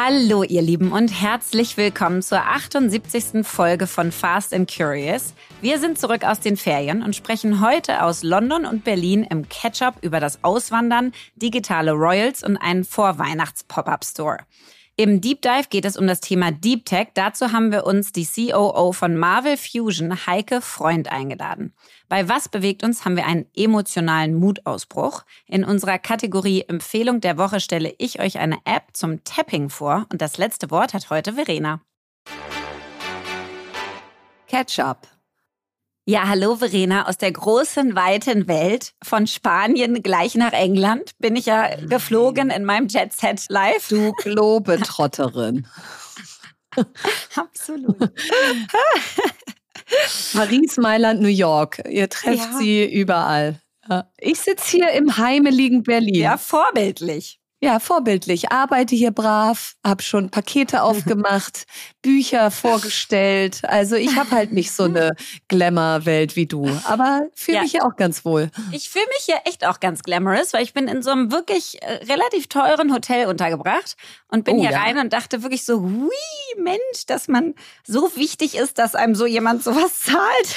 Hallo ihr Lieben und herzlich willkommen zur 78. Folge von Fast and Curious. Wir sind zurück aus den Ferien und sprechen heute aus London und Berlin im Catch-up über das Auswandern, digitale Royals und einen Vorweihnachts-Pop-up-Store. Im Deep Dive geht es um das Thema Deep Tech. Dazu haben wir uns die COO von Marvel Fusion, Heike Freund, eingeladen. Bei Was bewegt uns haben wir einen emotionalen Mutausbruch. In unserer Kategorie Empfehlung der Woche stelle ich euch eine App zum Tapping vor und das letzte Wort hat heute Verena. Catch-up. Ja, hallo Verena aus der großen, weiten Welt. Von Spanien gleich nach England bin ich ja geflogen in meinem Jet Set Live. Du Globetrotterin. Absolut. Paris, Mailand, New York. Ihr trefft ja. sie überall. Ich sitze hier im heimeligen Berlin. Ja, vorbildlich. Ja, vorbildlich. Arbeite hier brav, habe schon Pakete aufgemacht, Bücher vorgestellt. Also ich habe halt nicht so eine Glamour-Welt wie du, aber fühle ja. mich hier auch ganz wohl. Ich fühle mich hier echt auch ganz glamorous, weil ich bin in so einem wirklich äh, relativ teuren Hotel untergebracht und bin oh, hier ja. rein und dachte wirklich so, hui, Mensch, dass man so wichtig ist, dass einem so jemand sowas zahlt.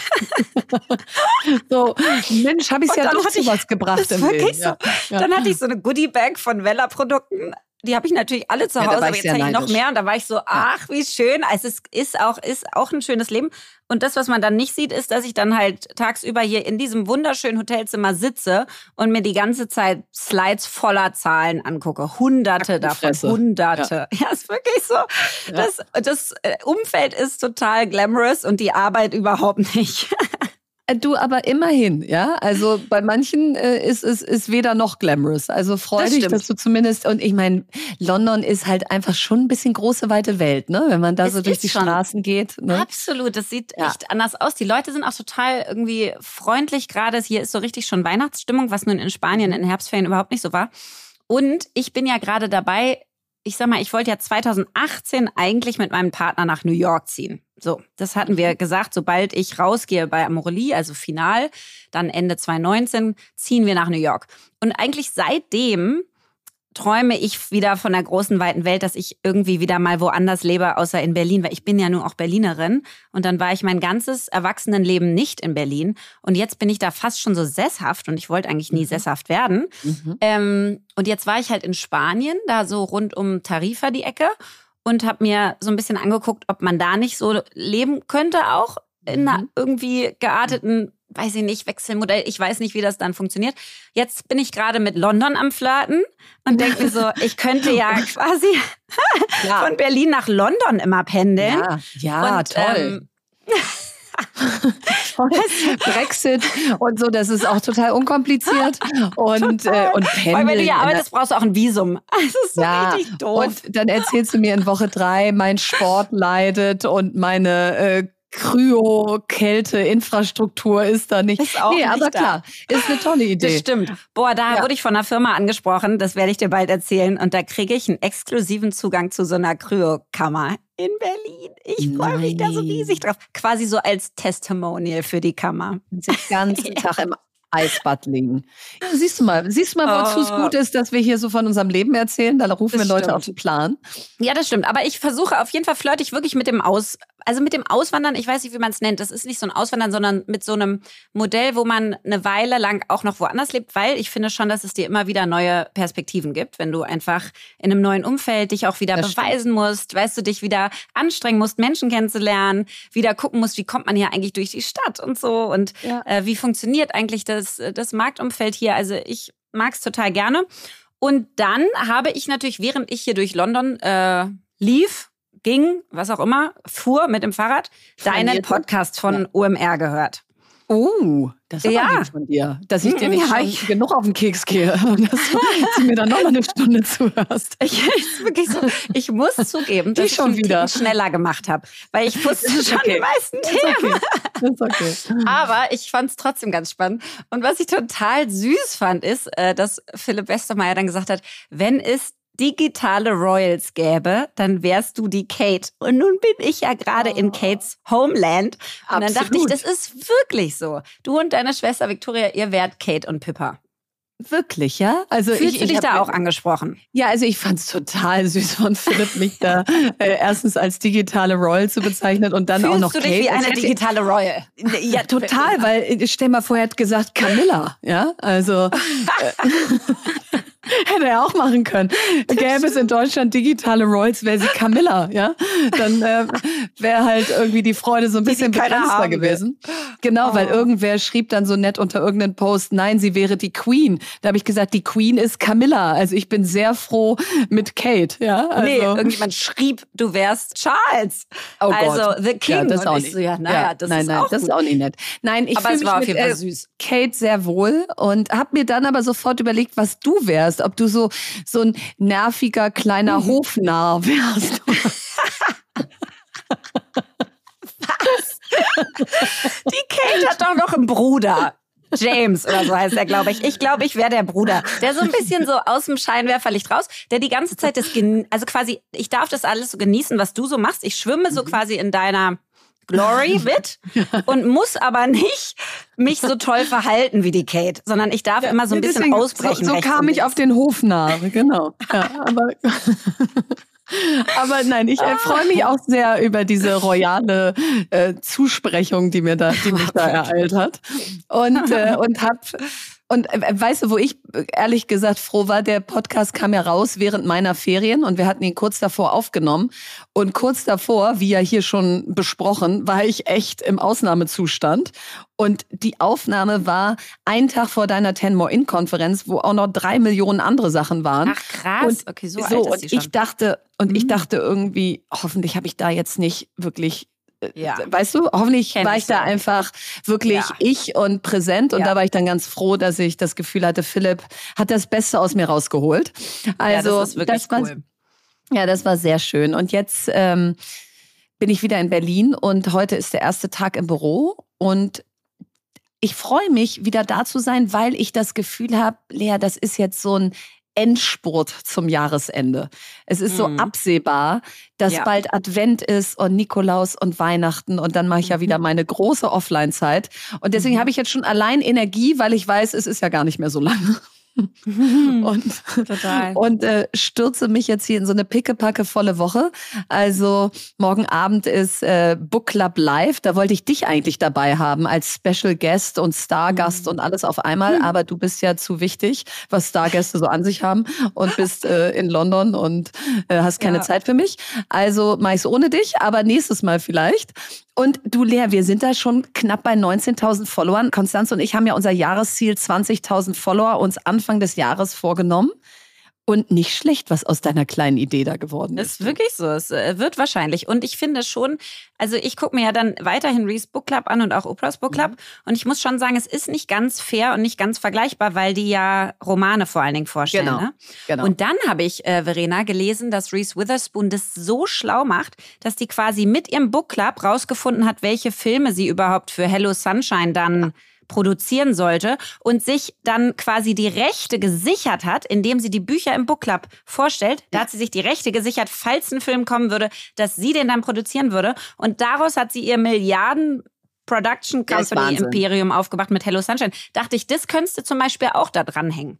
so, Mensch, habe ich es ja doch zu was gebracht im wirklich so. Ja. Dann hatte ich so eine Goodie-Bag von Vella Produkten. Die habe ich natürlich alle zu Hause, ja, aber jetzt habe ich noch mehr. Und da war ich so, ach, wie schön. Also es ist auch, ist auch ein schönes Leben. Und das, was man dann nicht sieht, ist, dass ich dann halt tagsüber hier in diesem wunderschönen Hotelzimmer sitze und mir die ganze Zeit Slides voller Zahlen angucke. Hunderte davon, Hunderte. Ja. ja, ist wirklich so. Ja. Das, das äh, Umfeld ist total glamorous und die Arbeit überhaupt nicht. Äh, du aber immerhin, ja. Also bei manchen äh, ist es ist weder noch glamorous. Also freu das dich, dass du zumindest und ich meine, London ist halt einfach schon ein bisschen große weite Welt, ne? Wenn man da es so durch die schon. Straßen geht. Ne? Absolut, das sieht ja. echt anders aus. Die Leute sind auch total irgendwie freundlich. Gerade hier ist so richtig schon Weihnachtsstimmung, was nun in Spanien in Herbstferien überhaupt nicht so war. Und ich bin ja gerade dabei, ich sag mal, ich wollte ja 2018 eigentlich mit meinem Partner nach New York ziehen. So, das hatten wir gesagt, sobald ich rausgehe bei Amorelie, also final, dann Ende 2019, ziehen wir nach New York. Und eigentlich seitdem träume ich wieder von der großen, weiten Welt, dass ich irgendwie wieder mal woanders lebe, außer in Berlin, weil ich bin ja nun auch Berlinerin. Und dann war ich mein ganzes Erwachsenenleben nicht in Berlin. Und jetzt bin ich da fast schon so sesshaft und ich wollte eigentlich nie mhm. sesshaft werden. Mhm. Ähm, und jetzt war ich halt in Spanien, da so rund um Tarifa die Ecke und habe mir so ein bisschen angeguckt, ob man da nicht so leben könnte, auch in einer mhm. irgendwie gearteten weiß ich nicht, Wechselmodell. Ich weiß nicht, wie das dann funktioniert. Jetzt bin ich gerade mit London am Flirten und denke mir so, ich könnte ja quasi ja. von Berlin nach London immer pendeln. Ja, ja und, toll. Ähm, Brexit und so, das ist auch total unkompliziert. Und, äh, und Pendeln. Weil wenn du ja arbeitest, brauchst du auch ein Visum. Das ist so ja, richtig doof. Und dann erzählst du mir in Woche drei, mein Sport leidet und meine äh, Kryo-Kälte-Infrastruktur ist da nicht. Ist auch nee, nicht aber da. klar, ist eine tolle Idee. Das stimmt. Boah, da ja. wurde ich von einer Firma angesprochen, das werde ich dir bald erzählen. Und da kriege ich einen exklusiven Zugang zu so einer Kryokammer in Berlin. Ich freue mich da so riesig drauf. Quasi so als Testimonial für die Kammer. Den ganzen Tag im Eisbad liegen. Ja, siehst du mal, siehst du mal, wozu es oh. gut ist, dass wir hier so von unserem Leben erzählen? Da rufen das wir Leute stimmt. auf den Plan. Ja, das stimmt. Aber ich versuche auf jeden Fall flirte ich wirklich mit dem Aus, also mit dem Auswandern, ich weiß nicht, wie man es nennt. Das ist nicht so ein Auswandern, sondern mit so einem Modell, wo man eine Weile lang auch noch woanders lebt, weil ich finde schon, dass es dir immer wieder neue Perspektiven gibt, wenn du einfach in einem neuen Umfeld dich auch wieder das beweisen stimmt. musst, weißt du, dich wieder anstrengen musst, Menschen kennenzulernen, wieder gucken musst, wie kommt man hier eigentlich durch die Stadt und so und ja. äh, wie funktioniert eigentlich das, das Marktumfeld hier. Also ich mag es total gerne. Und dann habe ich natürlich, während ich hier durch London äh, lief, ging, was auch immer, fuhr mit dem Fahrrad, deinen Podcast von ja. OMR gehört. Oh, das ist ja. von dir, dass ich dir nicht ja, ich genug auf den Keks gehe und dass du mir dann noch mal eine Stunde zuhörst. Ich, so, ich muss zugeben, dass ich schon wieder schneller gemacht habe, weil ich wusste schon okay. die meisten Themen. Okay. Okay. Aber ich fand es trotzdem ganz spannend. Und was ich total süß fand, ist, äh, dass Philipp Westermeier dann gesagt hat, wenn es digitale Royals gäbe, dann wärst du die Kate. Und nun bin ich ja gerade oh. in Kates Homeland. Und Absolut. dann dachte ich, das ist wirklich so. Du und deine Schwester Victoria, ihr wärt Kate und Pippa. Wirklich, ja? Also Fühlst ich, du dich da auch angesprochen? Ja, also ich fand es total süß von Philipp, mich da äh, erstens als digitale Royal zu bezeichnen und dann Fühlst auch noch du dich Kate. wie eine digitale Royal? Ja, total, weil äh, stell mal vor, er hat gesagt Camilla, ja? Also äh, Hätte er auch machen können. Gäbe es in Deutschland digitale Royals, wäre sie Camilla, ja? Dann äh, wäre halt irgendwie die Freude so ein bisschen begrenzter gewesen. Genau, oh. weil irgendwer schrieb dann so nett unter irgendeinem Post, nein, sie wäre die Queen. Da habe ich gesagt, die Queen ist Camilla. Also ich bin sehr froh mit Kate, ja? Also, nee, irgendjemand schrieb, du wärst Charles. Oh also Gott. The King. Ja, das auch nicht. So, ja, naja, ja, das nein, ist nein, auch das gut. ist auch nicht nett. Nein, ich auf jeden Fall äh, süß. Kate sehr wohl und habe mir dann aber sofort überlegt, was du wärst ob du so, so ein nerviger kleiner mhm. Hofnarr wärst. Was? Die Kate hat doch noch einen Bruder. James oder so heißt er, glaube ich. Ich glaube, ich wäre der Bruder, der so ein bisschen so aus dem Scheinwerferlicht raus, der die ganze Zeit das, also quasi, ich darf das alles so genießen, was du so machst. Ich schwimme so mhm. quasi in deiner Glory mit und muss aber nicht mich so toll verhalten wie die Kate, sondern ich darf ja, immer so ein bisschen ausbrechen. So, so kam ich auf den Hofnarr, genau. Ja, aber Aber nein, ich äh, freue mich auch sehr über diese royale äh, Zusprechung, die mir da, die mich da ereilt hat. Und, äh, und hab und äh, weißt du, wo ich äh, ehrlich gesagt froh war, der Podcast kam ja raus während meiner Ferien und wir hatten ihn kurz davor aufgenommen. Und kurz davor, wie ja hier schon besprochen, war ich echt im Ausnahmezustand. Und die Aufnahme war ein Tag vor deiner Ten More In Konferenz, wo auch noch drei Millionen andere Sachen waren. Ach krass, und okay, so, so alt ist und ich dachte und mhm. ich dachte irgendwie, hoffentlich habe ich da jetzt nicht wirklich ja. weißt du, hoffentlich Kenn war ich, ich da einfach wirklich ja. ich und präsent. Und da war ich dann ganz froh, dass ich das Gefühl hatte, Philipp hat das Beste aus mir rausgeholt. Also ja, das, ist wirklich das war, cool. ja, das war sehr schön. Und jetzt ähm, bin ich wieder in Berlin und heute ist der erste Tag im Büro und ich freue mich, wieder da zu sein, weil ich das Gefühl habe, Lea, das ist jetzt so ein Endspurt zum Jahresende. Es ist so mhm. absehbar, dass ja. bald Advent ist und Nikolaus und Weihnachten und dann mache ich ja wieder mhm. meine große Offline-Zeit. Und deswegen mhm. habe ich jetzt schon allein Energie, weil ich weiß, es ist ja gar nicht mehr so lange. Und, Total. und äh, stürze mich jetzt hier in so eine pickepacke volle Woche. Also morgen Abend ist äh, Book Club Live. Da wollte ich dich eigentlich dabei haben als Special Guest und Stargast mhm. und alles auf einmal. Mhm. Aber du bist ja zu wichtig, was Stargäste so an sich haben und bist äh, in London und äh, hast keine ja. Zeit für mich. Also mache ich es ohne dich, aber nächstes Mal vielleicht. Und du, Lea, wir sind da schon knapp bei 19.000 Followern. Konstanz und ich haben ja unser Jahresziel 20.000 Follower uns Anfang des Jahres vorgenommen. Und nicht schlecht, was aus deiner kleinen Idee da geworden ist. Ist wirklich so. Es äh, wird wahrscheinlich. Und ich finde schon, also ich gucke mir ja dann weiterhin Reese Book Club an und auch Oprah's Book Club. Mhm. Und ich muss schon sagen, es ist nicht ganz fair und nicht ganz vergleichbar, weil die ja Romane vor allen Dingen vorstellen. Genau. Ne? genau. Und dann habe ich, äh, Verena, gelesen, dass Reese Witherspoon das so schlau macht, dass die quasi mit ihrem Book Club rausgefunden hat, welche Filme sie überhaupt für Hello Sunshine dann. Ja produzieren sollte und sich dann quasi die Rechte gesichert hat, indem sie die Bücher im Book Club vorstellt. Da hat sie sich die Rechte gesichert, falls ein Film kommen würde, dass sie den dann produzieren würde. Und daraus hat sie ihr Milliarden Production Company Imperium aufgebacht mit Hello Sunshine. Dachte ich, das könntest du zum Beispiel auch da dranhängen.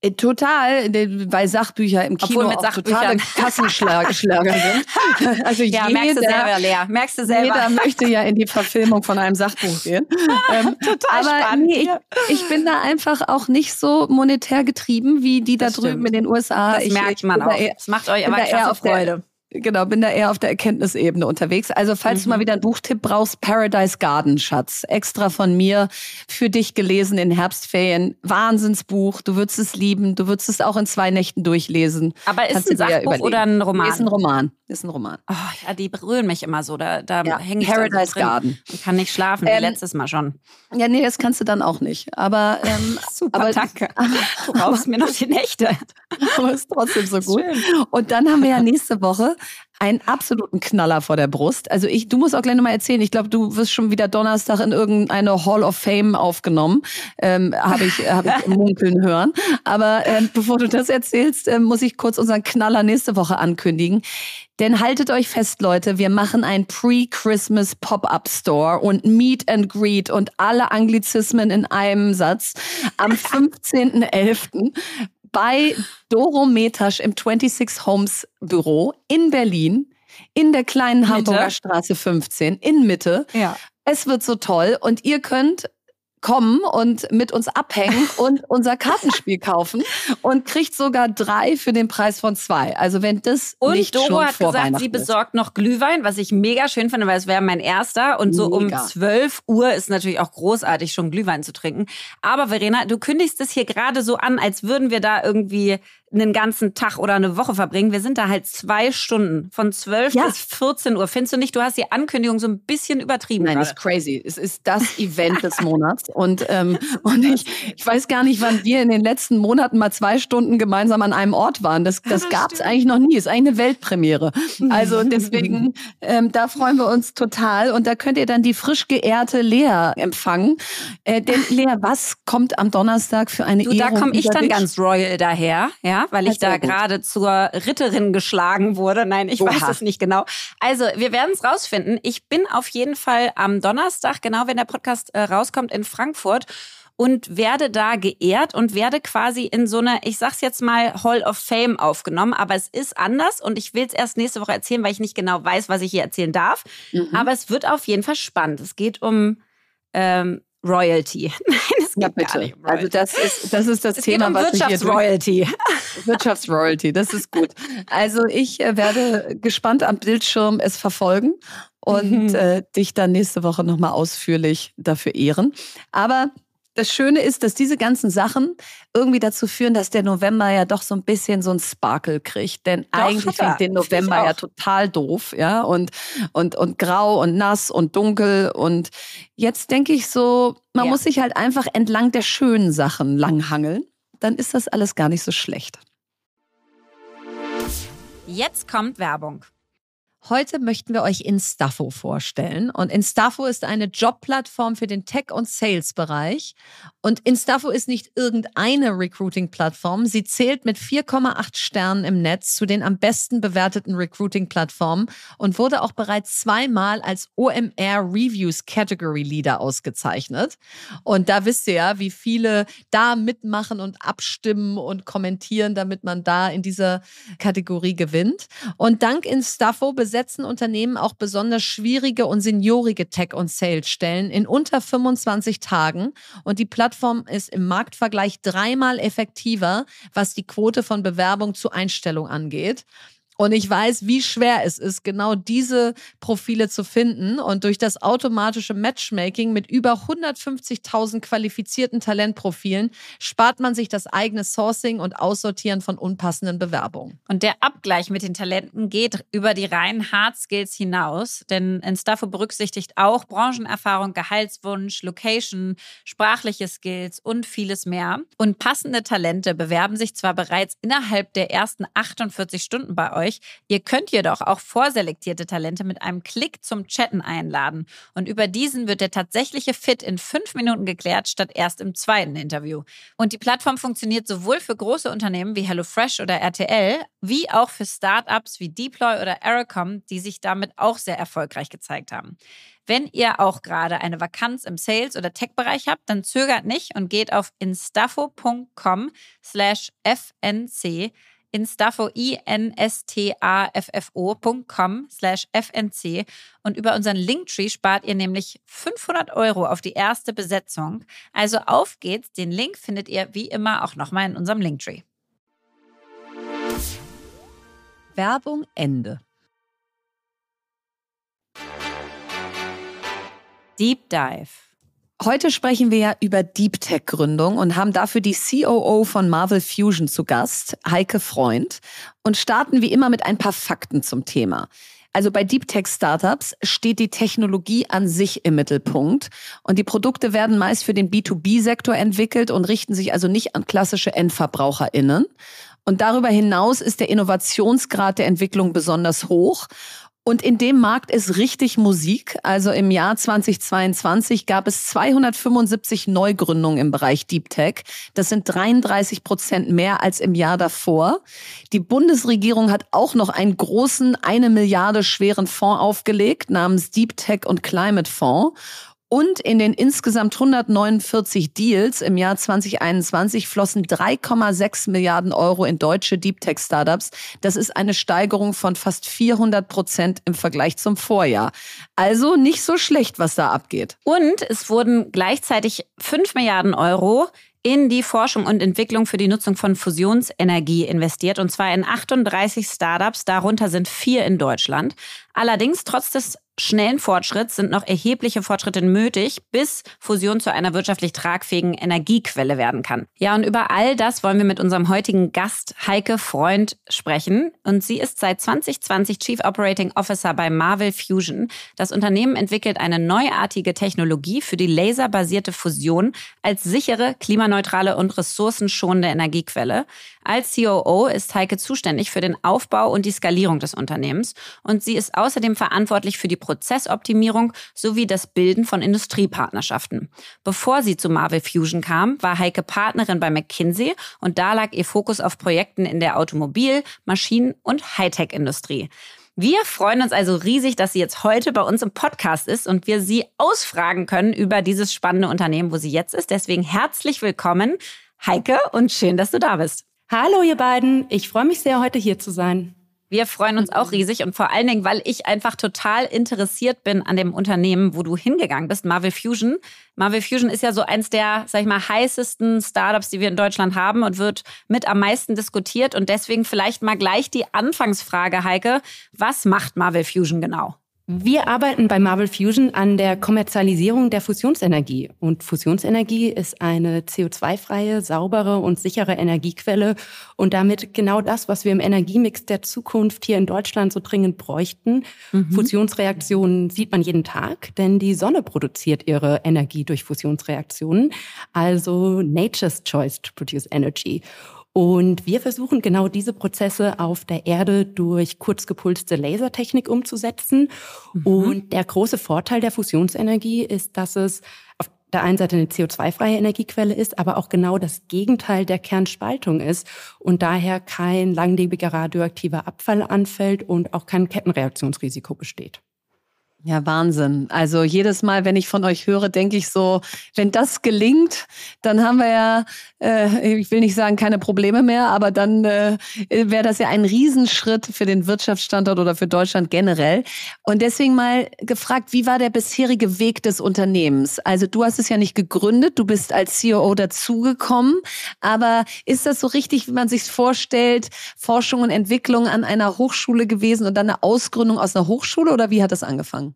Äh, total, weil Sachbücher im Kino Obwohl mit auch totale Kassenschlager sind. Also ja, jeder, merkst du selber, Lea. Merkst du selber. Jeder möchte ja in die Verfilmung von einem Sachbuch gehen. ähm, total aber spannend. Nee, ich, ich, bin da einfach auch nicht so monetär getrieben wie die das da drüben stimmt. in den USA. Das ich, merkt man auch. Eher, das macht euch aber klasse Freude. Genau, bin da eher auf der Erkenntnisebene unterwegs. Also falls mhm. du mal mhm. wieder einen Buchtipp brauchst, Paradise Garden, Schatz. Extra von mir für dich gelesen in Herbstferien. Wahnsinnsbuch. Du würdest es lieben. Du würdest es auch in zwei Nächten durchlesen. Aber ist es ein Sachbuch oder ein Roman? Ist ein Roman. Ist ein Roman. Oh, ja, die berühren mich immer so. Da, da ja, hänge ich Paradise drin. Garden. Ich kann nicht schlafen, wie ähm, letztes Mal schon. Ja, nee, das kannst du dann auch nicht. Aber ähm, super, aber, danke. Du brauchst mir noch die Nächte. aber ist trotzdem so gut. Schön. Und dann haben wir ja nächste Woche einen absoluten Knaller vor der Brust. Also ich, du musst auch gleich nochmal erzählen. Ich glaube, du wirst schon wieder Donnerstag in irgendeine Hall of Fame aufgenommen. Ähm, Habe ich, hab ich munkeln hören. Aber ähm, bevor du das erzählst, äh, muss ich kurz unseren Knaller nächste Woche ankündigen. Denn haltet euch fest, Leute, wir machen ein Pre-Christmas Pop-Up Store und Meet and Greet und alle Anglizismen in einem Satz am 15.11 bei Doro Metasch im 26 Homes Büro in Berlin, in der kleinen Mitte. Hamburger Straße 15, in Mitte. Ja. Es wird so toll und ihr könnt kommen und mit uns abhängen und unser Kartenspiel kaufen und kriegt sogar drei für den Preis von zwei. Also wenn das und nicht Doro schon hat vor gesagt, sie besorgt noch Glühwein, was ich mega schön finde, weil es wäre mein erster und so mega. um 12 Uhr ist natürlich auch großartig schon Glühwein zu trinken. Aber Verena, du kündigst es hier gerade so an, als würden wir da irgendwie einen ganzen Tag oder eine Woche verbringen. Wir sind da halt zwei Stunden von 12 ja. bis 14 Uhr. Findest du nicht, du hast die Ankündigung so ein bisschen übertrieben? Nein, das ist crazy. Es ist das Event des Monats. Und, ähm, und ich, ich weiß gar nicht, wann wir in den letzten Monaten mal zwei Stunden gemeinsam an einem Ort waren. Das, das ja, gab es eigentlich noch nie. Ist eigentlich eine Weltpremiere. Also deswegen, ähm, da freuen wir uns total. Und da könnt ihr dann die frisch geehrte Lea empfangen. Äh, denn Lea, was kommt am Donnerstag für eine du, Da komme ich dann ganz royal daher. Ja, weil ich da gerade zur Ritterin geschlagen wurde. Nein, ich Oha. weiß es nicht genau. Also, wir werden es rausfinden. Ich bin auf jeden Fall am Donnerstag, genau wenn der Podcast äh, rauskommt, in Frankfurt und werde da geehrt und werde quasi in so eine, ich sag's jetzt mal, Hall of Fame aufgenommen. Aber es ist anders und ich will es erst nächste Woche erzählen, weil ich nicht genau weiß, was ich hier erzählen darf. Mhm. Aber es wird auf jeden Fall spannend. Es geht um ähm, Royalty. Nein, es ja, bitte. Also das ist das ist das es Thema, um was Wirtschaftsroyalty. Wirtschaftsroyalty, das ist gut. Also ich äh, werde gespannt am Bildschirm es verfolgen und mhm. äh, dich dann nächste Woche nochmal ausführlich dafür ehren. Aber das Schöne ist, dass diese ganzen Sachen irgendwie dazu führen, dass der November ja doch so ein bisschen so ein Sparkle kriegt. Denn doch, eigentlich ich den November ja total doof, ja, und, und, und grau und nass und dunkel. Und jetzt denke ich so, man ja. muss sich halt einfach entlang der schönen Sachen langhangeln. Dann ist das alles gar nicht so schlecht. Jetzt kommt Werbung. Heute möchten wir euch Instafo vorstellen. Und Instafo ist eine Jobplattform für den Tech- und Sales-Bereich. Und Instafo ist nicht irgendeine Recruiting-Plattform. Sie zählt mit 4,8 Sternen im Netz zu den am besten bewerteten Recruiting-Plattformen und wurde auch bereits zweimal als OMR Reviews Category Leader ausgezeichnet. Und da wisst ihr ja, wie viele da mitmachen und abstimmen und kommentieren, damit man da in dieser Kategorie gewinnt. Und dank Instafo besetzen Unternehmen auch besonders schwierige und seniorige Tech- und Sales-Stellen in unter 25 Tagen. Und die Plattform ist im Marktvergleich dreimal effektiver, was die Quote von Bewerbung zu Einstellung angeht. Und ich weiß, wie schwer es ist, genau diese Profile zu finden. Und durch das automatische Matchmaking mit über 150.000 qualifizierten Talentprofilen spart man sich das eigene Sourcing und Aussortieren von unpassenden Bewerbungen. Und der Abgleich mit den Talenten geht über die reinen Hard Skills hinaus. Denn Instafo berücksichtigt auch Branchenerfahrung, Gehaltswunsch, Location, sprachliche Skills und vieles mehr. Und passende Talente bewerben sich zwar bereits innerhalb der ersten 48 Stunden bei euch, euch. Ihr könnt jedoch auch vorselektierte Talente mit einem Klick zum Chatten einladen. Und über diesen wird der tatsächliche Fit in fünf Minuten geklärt, statt erst im zweiten Interview. Und die Plattform funktioniert sowohl für große Unternehmen wie HelloFresh oder RTL, wie auch für Startups wie Deploy oder Aerocom, die sich damit auch sehr erfolgreich gezeigt haben. Wenn ihr auch gerade eine Vakanz im Sales- oder Tech-Bereich habt, dann zögert nicht und geht auf instafo.com slash fnc instafo, i-n-s-t-a-f-f-o.com slash fnc und über unseren Linktree spart ihr nämlich 500 Euro auf die erste Besetzung. Also auf geht's, den Link findet ihr wie immer auch nochmal in unserem Linktree. Werbung Ende. Deep Dive. Heute sprechen wir ja über Deep Tech Gründung und haben dafür die COO von Marvel Fusion zu Gast, Heike Freund, und starten wie immer mit ein paar Fakten zum Thema. Also bei Deep Tech Startups steht die Technologie an sich im Mittelpunkt und die Produkte werden meist für den B2B-Sektor entwickelt und richten sich also nicht an klassische EndverbraucherInnen. Und darüber hinaus ist der Innovationsgrad der Entwicklung besonders hoch. Und in dem Markt ist richtig Musik. Also im Jahr 2022 gab es 275 Neugründungen im Bereich Deep Tech. Das sind 33 Prozent mehr als im Jahr davor. Die Bundesregierung hat auch noch einen großen, eine Milliarde schweren Fonds aufgelegt namens Deep Tech und Climate Fonds. Und in den insgesamt 149 Deals im Jahr 2021 flossen 3,6 Milliarden Euro in deutsche Deep Tech Startups. Das ist eine Steigerung von fast 400 Prozent im Vergleich zum Vorjahr. Also nicht so schlecht, was da abgeht. Und es wurden gleichzeitig 5 Milliarden Euro in die Forschung und Entwicklung für die Nutzung von Fusionsenergie investiert, und zwar in 38 Startups, darunter sind vier in Deutschland. Allerdings, trotz des schnellen Fortschritts sind noch erhebliche Fortschritte nötig, bis Fusion zu einer wirtschaftlich tragfähigen Energiequelle werden kann. Ja, und über all das wollen wir mit unserem heutigen Gast Heike Freund sprechen. Und sie ist seit 2020 Chief Operating Officer bei Marvel Fusion. Das Unternehmen entwickelt eine neuartige Technologie für die laserbasierte Fusion als sichere, klimaneutrale und ressourcenschonende Energiequelle. Als COO ist Heike zuständig für den Aufbau und die Skalierung des Unternehmens und sie ist außerdem verantwortlich für die Prozessoptimierung sowie das Bilden von Industriepartnerschaften. Bevor sie zu Marvel Fusion kam, war Heike Partnerin bei McKinsey und da lag ihr Fokus auf Projekten in der Automobil-, Maschinen- und Hightech-Industrie. Wir freuen uns also riesig, dass sie jetzt heute bei uns im Podcast ist und wir sie ausfragen können über dieses spannende Unternehmen, wo sie jetzt ist. Deswegen herzlich willkommen, Heike, und schön, dass du da bist. Hallo ihr beiden, ich freue mich sehr, heute hier zu sein. Wir freuen uns auch riesig und vor allen Dingen, weil ich einfach total interessiert bin an dem Unternehmen, wo du hingegangen bist, Marvel Fusion. Marvel Fusion ist ja so eins der, sag ich mal, heißesten Startups, die wir in Deutschland haben und wird mit am meisten diskutiert. Und deswegen vielleicht mal gleich die Anfangsfrage, Heike. Was macht Marvel Fusion genau? Wir arbeiten bei Marvel Fusion an der Kommerzialisierung der Fusionsenergie. Und Fusionsenergie ist eine CO2-freie, saubere und sichere Energiequelle und damit genau das, was wir im Energiemix der Zukunft hier in Deutschland so dringend bräuchten. Mhm. Fusionsreaktionen sieht man jeden Tag, denn die Sonne produziert ihre Energie durch Fusionsreaktionen. Also Nature's Choice to Produce Energy. Und wir versuchen genau diese Prozesse auf der Erde durch kurzgepulste Lasertechnik umzusetzen. Mhm. Und der große Vorteil der Fusionsenergie ist, dass es auf der einen Seite eine CO2-freie Energiequelle ist, aber auch genau das Gegenteil der Kernspaltung ist und daher kein langlebiger radioaktiver Abfall anfällt und auch kein Kettenreaktionsrisiko besteht. Ja, Wahnsinn. Also jedes Mal, wenn ich von euch höre, denke ich so, wenn das gelingt, dann haben wir ja, äh, ich will nicht sagen, keine Probleme mehr, aber dann äh, wäre das ja ein Riesenschritt für den Wirtschaftsstandort oder für Deutschland generell. Und deswegen mal gefragt, wie war der bisherige Weg des Unternehmens? Also du hast es ja nicht gegründet, du bist als CEO dazugekommen, aber ist das so richtig, wie man sich vorstellt, Forschung und Entwicklung an einer Hochschule gewesen und dann eine Ausgründung aus einer Hochschule oder wie hat das angefangen?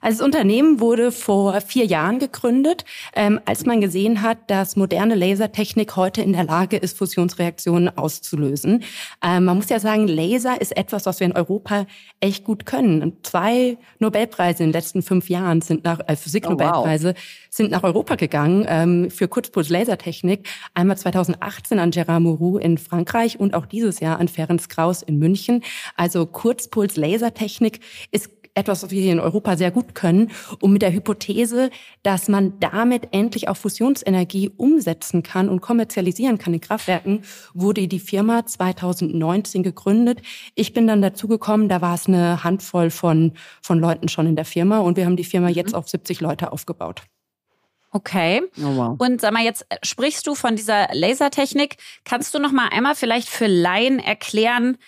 Also das Unternehmen wurde vor vier Jahren gegründet, ähm, als man gesehen hat, dass moderne Lasertechnik heute in der Lage ist, Fusionsreaktionen auszulösen. Ähm, man muss ja sagen, Laser ist etwas, was wir in Europa echt gut können. Und zwei Nobelpreise in den letzten fünf Jahren sind nach äh, Physiknobelpreise oh, wow. sind nach Europa gegangen ähm, für Kurzpuls-Lasertechnik. Einmal 2018 an Gérard Mourou in Frankreich und auch dieses Jahr an Ferenc Krauss in München. Also Kurzpuls-Lasertechnik ist etwas, was wir hier in Europa sehr gut können, und mit der Hypothese, dass man damit endlich auch Fusionsenergie umsetzen kann und kommerzialisieren kann in Kraftwerken, wurde die Firma 2019 gegründet. Ich bin dann dazugekommen, da war es eine Handvoll von, von Leuten schon in der Firma und wir haben die Firma mhm. jetzt auf 70 Leute aufgebaut. Okay. Oh, wow. Und sag mal, jetzt sprichst du von dieser Lasertechnik. Kannst du noch mal einmal vielleicht für Laien erklären?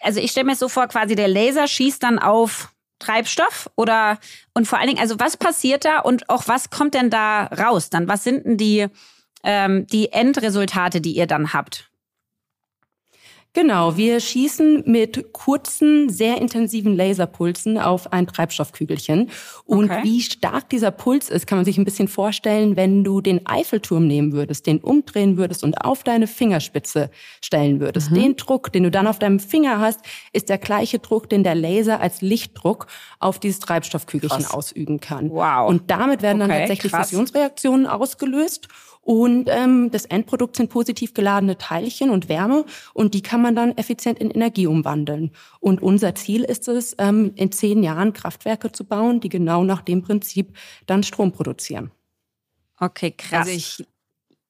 Also ich stelle mir so vor, quasi der Laser schießt dann auf Treibstoff oder und vor allen Dingen, also was passiert da und auch was kommt denn da raus? Dann was sind denn die, ähm, die Endresultate, die ihr dann habt? Genau, wir schießen mit kurzen, sehr intensiven Laserpulsen auf ein Treibstoffkügelchen. Und okay. wie stark dieser Puls ist, kann man sich ein bisschen vorstellen, wenn du den Eiffelturm nehmen würdest, den umdrehen würdest und auf deine Fingerspitze stellen würdest. Mhm. Den Druck, den du dann auf deinem Finger hast, ist der gleiche Druck, den der Laser als Lichtdruck auf dieses Treibstoffkügelchen krass. ausüben kann. Wow. Und damit werden dann okay, tatsächlich krass. Fusionsreaktionen ausgelöst. Und ähm, das Endprodukt sind positiv geladene Teilchen und Wärme und die kann man dann effizient in Energie umwandeln. Und unser Ziel ist es, ähm, in zehn Jahren Kraftwerke zu bauen, die genau nach dem Prinzip dann Strom produzieren. Okay, krass. Also ich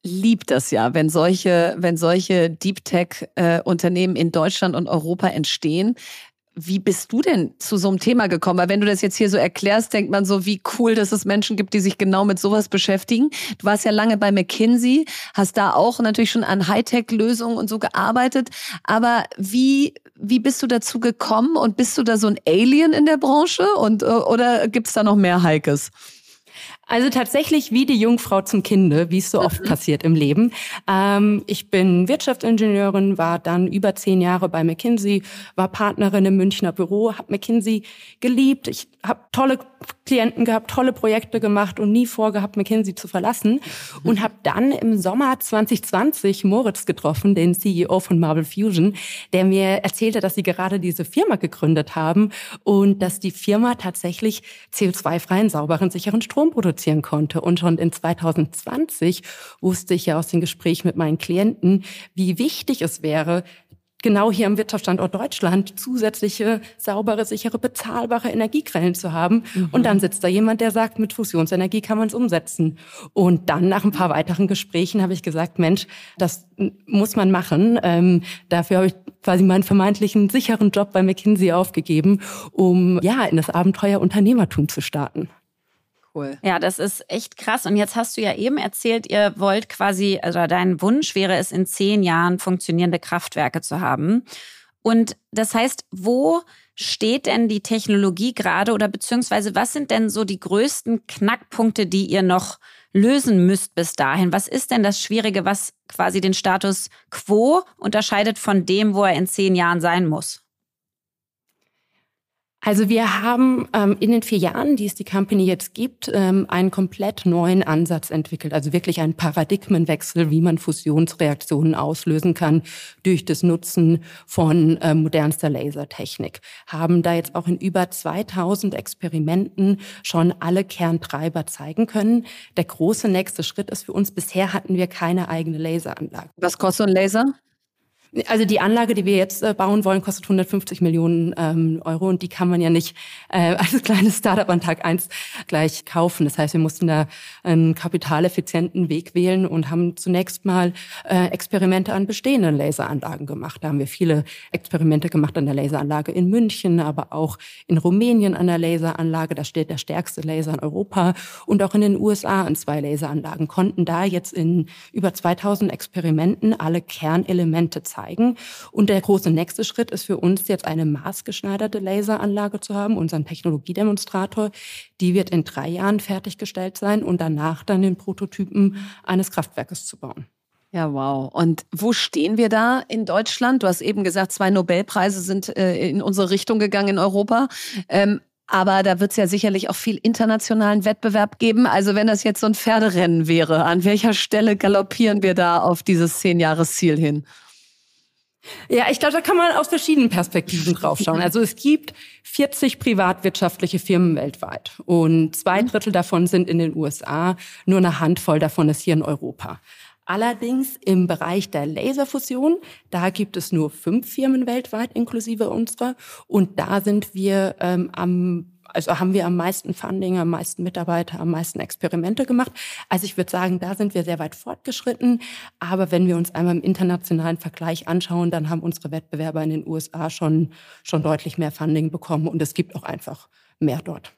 lieb das ja, wenn solche, wenn solche Deep Tech äh, Unternehmen in Deutschland und Europa entstehen. Wie bist du denn zu so einem Thema gekommen? Weil wenn du das jetzt hier so erklärst, denkt man so, wie cool, dass es Menschen gibt, die sich genau mit sowas beschäftigen. Du warst ja lange bei McKinsey, hast da auch natürlich schon an Hightech-Lösungen und so gearbeitet. Aber wie, wie bist du dazu gekommen und bist du da so ein Alien in der Branche und, oder gibt's da noch mehr Heikes? Also tatsächlich wie die Jungfrau zum Kinde, wie es so oft mhm. passiert im Leben. Ähm, ich bin Wirtschaftsingenieurin, war dann über zehn Jahre bei McKinsey, war Partnerin im Münchner Büro, habe McKinsey geliebt. Ich habe tolle Klienten gehabt, tolle Projekte gemacht und nie vorgehabt, McKinsey zu verlassen. Und habe dann im Sommer 2020 Moritz getroffen, den CEO von Marble Fusion, der mir erzählte, dass sie gerade diese Firma gegründet haben und dass die Firma tatsächlich CO2-freien, sauberen, sicheren Strom produzieren konnte. Und schon in 2020 wusste ich ja aus den Gesprächen mit meinen Klienten, wie wichtig es wäre, genau hier am Wirtschaftsstandort Deutschland zusätzliche, saubere, sichere, bezahlbare Energiequellen zu haben. Mhm. Und dann sitzt da jemand, der sagt, mit Fusionsenergie kann man es umsetzen. Und dann nach ein paar weiteren Gesprächen habe ich gesagt, Mensch, das muss man machen. Ähm, dafür habe ich quasi meinen vermeintlichen sicheren Job bei McKinsey aufgegeben, um ja in das Abenteuer Unternehmertum zu starten cool. Ja, das ist echt krass. Und jetzt hast du ja eben erzählt, ihr wollt quasi, also dein Wunsch wäre es, in zehn Jahren funktionierende Kraftwerke zu haben. Und das heißt, wo steht denn die Technologie gerade oder beziehungsweise was sind denn so die größten Knackpunkte, die ihr noch lösen müsst bis dahin? Was ist denn das Schwierige, was quasi den Status quo unterscheidet von dem, wo er in zehn Jahren sein muss? Also wir haben ähm, in den vier Jahren, die es die Company jetzt gibt, ähm, einen komplett neuen Ansatz entwickelt. Also wirklich einen Paradigmenwechsel, wie man Fusionsreaktionen auslösen kann durch das Nutzen von äh, modernster Lasertechnik. Haben da jetzt auch in über 2000 Experimenten schon alle Kerntreiber zeigen können. Der große nächste Schritt ist für uns, bisher hatten wir keine eigene Laseranlage. Was kostet ein Laser? Also die Anlage, die wir jetzt äh, bauen wollen, kostet 150 Millionen ähm, Euro und die kann man ja nicht äh, als kleines Startup an Tag eins gleich kaufen. Das heißt, wir mussten da einen kapitaleffizienten Weg wählen und haben zunächst mal äh, Experimente an bestehenden Laseranlagen gemacht. Da haben wir viele Experimente gemacht an der Laseranlage in München, aber auch in Rumänien an der Laseranlage. Da steht der stärkste Laser in Europa und auch in den USA an zwei Laseranlagen. Konnten da jetzt in über 2000 Experimenten alle Kernelemente zeigen zeigen. Und der große nächste Schritt ist für uns jetzt eine maßgeschneiderte Laseranlage zu haben, unseren Technologiedemonstrator. Die wird in drei Jahren fertiggestellt sein und danach dann den Prototypen eines Kraftwerkes zu bauen. Ja, wow. Und wo stehen wir da in Deutschland? Du hast eben gesagt, zwei Nobelpreise sind äh, in unsere Richtung gegangen in Europa. Ähm, aber da wird es ja sicherlich auch viel internationalen Wettbewerb geben. Also wenn das jetzt so ein Pferderennen wäre, an welcher Stelle galoppieren wir da auf dieses Zehn-Jahres-Ziel hin? Ja, ich glaube, da kann man aus verschiedenen Perspektiven draufschauen. Also es gibt 40 privatwirtschaftliche Firmen weltweit und zwei mhm. Drittel davon sind in den USA, nur eine Handvoll davon ist hier in Europa. Allerdings im Bereich der Laserfusion, da gibt es nur fünf Firmen weltweit, inklusive unserer. Und da sind wir ähm, am also haben wir am meisten Funding, am meisten Mitarbeiter, am meisten Experimente gemacht. Also ich würde sagen, da sind wir sehr weit fortgeschritten. Aber wenn wir uns einmal im internationalen Vergleich anschauen, dann haben unsere Wettbewerber in den USA schon, schon deutlich mehr Funding bekommen und es gibt auch einfach mehr dort.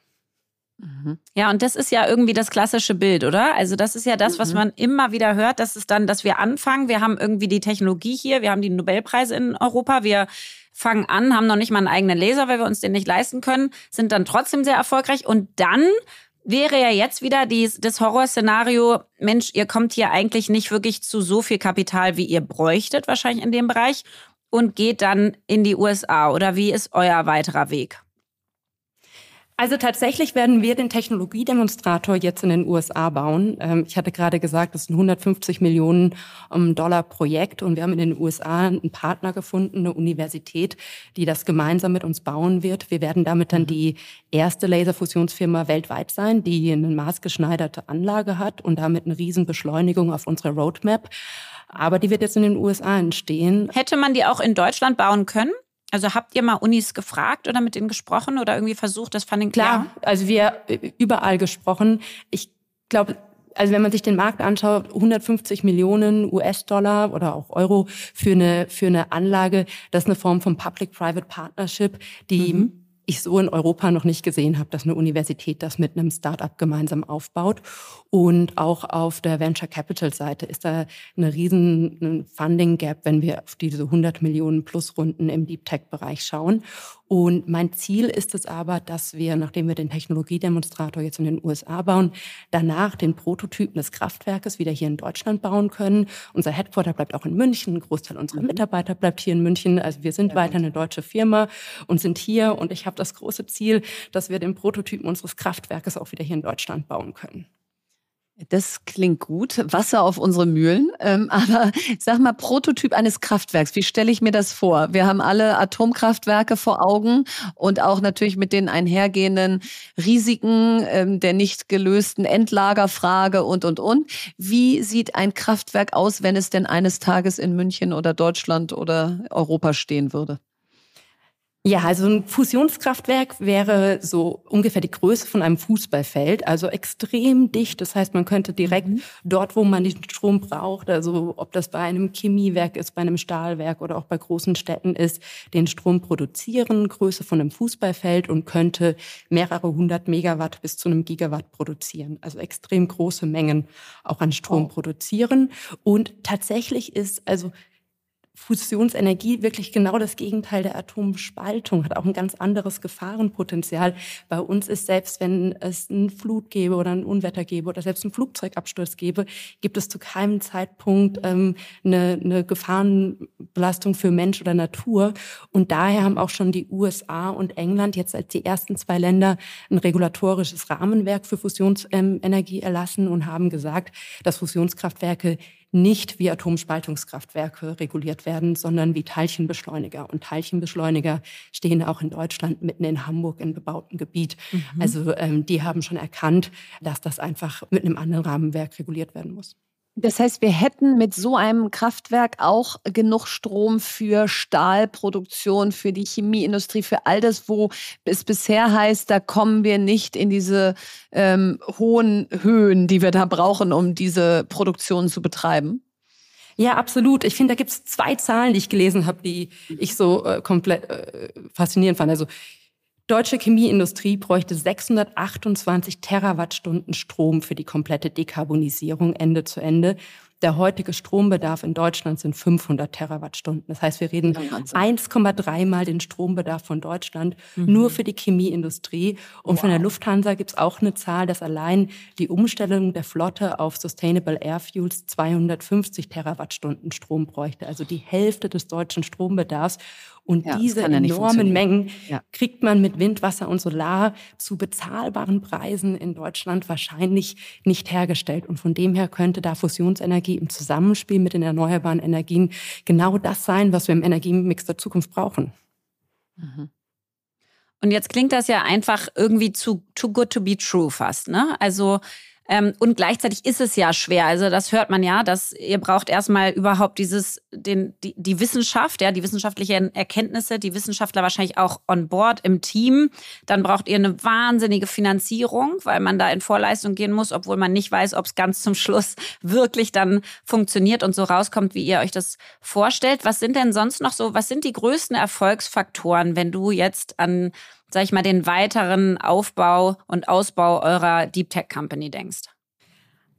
Mhm. Ja, und das ist ja irgendwie das klassische Bild, oder? Also das ist ja das, was mhm. man immer wieder hört, dass es dann, dass wir anfangen, wir haben irgendwie die Technologie hier, wir haben die Nobelpreise in Europa, wir fangen an, haben noch nicht mal einen eigenen Laser, weil wir uns den nicht leisten können, sind dann trotzdem sehr erfolgreich und dann wäre ja jetzt wieder dies, das Horrorszenario, Mensch, ihr kommt hier eigentlich nicht wirklich zu so viel Kapital, wie ihr bräuchtet wahrscheinlich in dem Bereich und geht dann in die USA? Oder wie ist euer weiterer Weg? Also tatsächlich werden wir den Technologiedemonstrator jetzt in den USA bauen. Ähm, ich hatte gerade gesagt, das ist ein 150 Millionen ähm, Dollar Projekt und wir haben in den USA einen Partner gefunden, eine Universität, die das gemeinsam mit uns bauen wird. Wir werden damit dann die erste Laserfusionsfirma weltweit sein, die eine maßgeschneiderte Anlage hat und damit eine Riesenbeschleunigung auf unserer Roadmap. Aber die wird jetzt in den USA entstehen. Hätte man die auch in Deutschland bauen können? Also habt ihr mal Unis gefragt oder mit denen gesprochen oder irgendwie versucht, das Funding klar? Klar, also wir äh, überall gesprochen. Ich glaube, also wenn man sich den Markt anschaut, 150 Millionen US-Dollar oder auch Euro für eine, für eine Anlage, das ist eine Form von Public-Private Partnership, die mhm ich so in Europa noch nicht gesehen habe, dass eine Universität das mit einem Startup gemeinsam aufbaut. Und auch auf der Venture Capital Seite ist da eine riesen Funding Gap, wenn wir auf diese 100 Millionen plus Runden im Deep Tech Bereich schauen. Und mein Ziel ist es aber, dass wir, nachdem wir den Technologiedemonstrator jetzt in den USA bauen, danach den Prototypen des Kraftwerkes wieder hier in Deutschland bauen können. Unser Headquarter bleibt auch in München, ein Großteil unserer mhm. Mitarbeiter bleibt hier in München. Also wir sind weiter eine deutsche Firma und sind hier. Und ich habe das große Ziel, dass wir den Prototypen unseres Kraftwerkes auch wieder hier in Deutschland bauen können. Das klingt gut. Wasser auf unsere Mühlen. Ähm, aber sag mal, Prototyp eines Kraftwerks. Wie stelle ich mir das vor? Wir haben alle Atomkraftwerke vor Augen und auch natürlich mit den einhergehenden Risiken ähm, der nicht gelösten Endlagerfrage und, und, und. Wie sieht ein Kraftwerk aus, wenn es denn eines Tages in München oder Deutschland oder Europa stehen würde? Ja, also ein Fusionskraftwerk wäre so ungefähr die Größe von einem Fußballfeld, also extrem dicht. Das heißt, man könnte direkt mhm. dort, wo man den Strom braucht, also ob das bei einem Chemiewerk ist, bei einem Stahlwerk oder auch bei großen Städten ist, den Strom produzieren, Größe von einem Fußballfeld und könnte mehrere hundert Megawatt bis zu einem Gigawatt produzieren. Also extrem große Mengen auch an Strom oh. produzieren. Und tatsächlich ist also Fusionsenergie wirklich genau das Gegenteil der Atomspaltung, hat auch ein ganz anderes Gefahrenpotenzial. Bei uns ist selbst, wenn es eine Flut gäbe oder ein Unwetter gäbe oder selbst einen Flugzeugabsturz gäbe, gibt es zu keinem Zeitpunkt ähm, eine, eine Gefahrenbelastung für Mensch oder Natur. Und daher haben auch schon die USA und England jetzt als die ersten zwei Länder ein regulatorisches Rahmenwerk für Fusionsenergie erlassen und haben gesagt, dass Fusionskraftwerke nicht wie Atomspaltungskraftwerke reguliert werden, sondern wie Teilchenbeschleuniger. Und Teilchenbeschleuniger stehen auch in Deutschland mitten in Hamburg in bebautem Gebiet. Mhm. Also ähm, die haben schon erkannt, dass das einfach mit einem anderen Rahmenwerk reguliert werden muss. Das heißt, wir hätten mit so einem Kraftwerk auch genug Strom für Stahlproduktion, für die Chemieindustrie, für all das, wo es bisher heißt, da kommen wir nicht in diese ähm, hohen Höhen, die wir da brauchen, um diese Produktion zu betreiben. Ja, absolut. Ich finde, da gibt es zwei Zahlen, die ich gelesen habe, die ich so äh, komplett äh, faszinierend fand. Also deutsche Chemieindustrie bräuchte 628 Terawattstunden Strom für die komplette Dekarbonisierung Ende zu Ende. Der heutige Strombedarf in Deutschland sind 500 Terawattstunden. Das heißt, wir reden 1,3 mal den Strombedarf von Deutschland mhm. nur für die Chemieindustrie. Und wow. von der Lufthansa gibt es auch eine Zahl, dass allein die Umstellung der Flotte auf Sustainable Air Fuels 250 Terawattstunden Strom bräuchte. Also die Hälfte des deutschen Strombedarfs. Und ja, diese enormen Mengen ja. kriegt man mit Wind, Wasser und Solar zu bezahlbaren Preisen in Deutschland wahrscheinlich nicht hergestellt. Und von dem her könnte da Fusionsenergie im Zusammenspiel mit den erneuerbaren Energien genau das sein, was wir im Energiemix der Zukunft brauchen. Mhm. Und jetzt klingt das ja einfach irgendwie zu too good to be true fast, ne? Also ähm, und gleichzeitig ist es ja schwer. Also das hört man ja, dass ihr braucht erstmal überhaupt dieses, den, die, die Wissenschaft, ja, die wissenschaftlichen Erkenntnisse, die Wissenschaftler wahrscheinlich auch on board im Team. Dann braucht ihr eine wahnsinnige Finanzierung, weil man da in Vorleistung gehen muss, obwohl man nicht weiß, ob es ganz zum Schluss wirklich dann funktioniert und so rauskommt, wie ihr euch das vorstellt. Was sind denn sonst noch so, was sind die größten Erfolgsfaktoren, wenn du jetzt an sag ich mal, den weiteren Aufbau und Ausbau eurer Deep Tech Company denkst?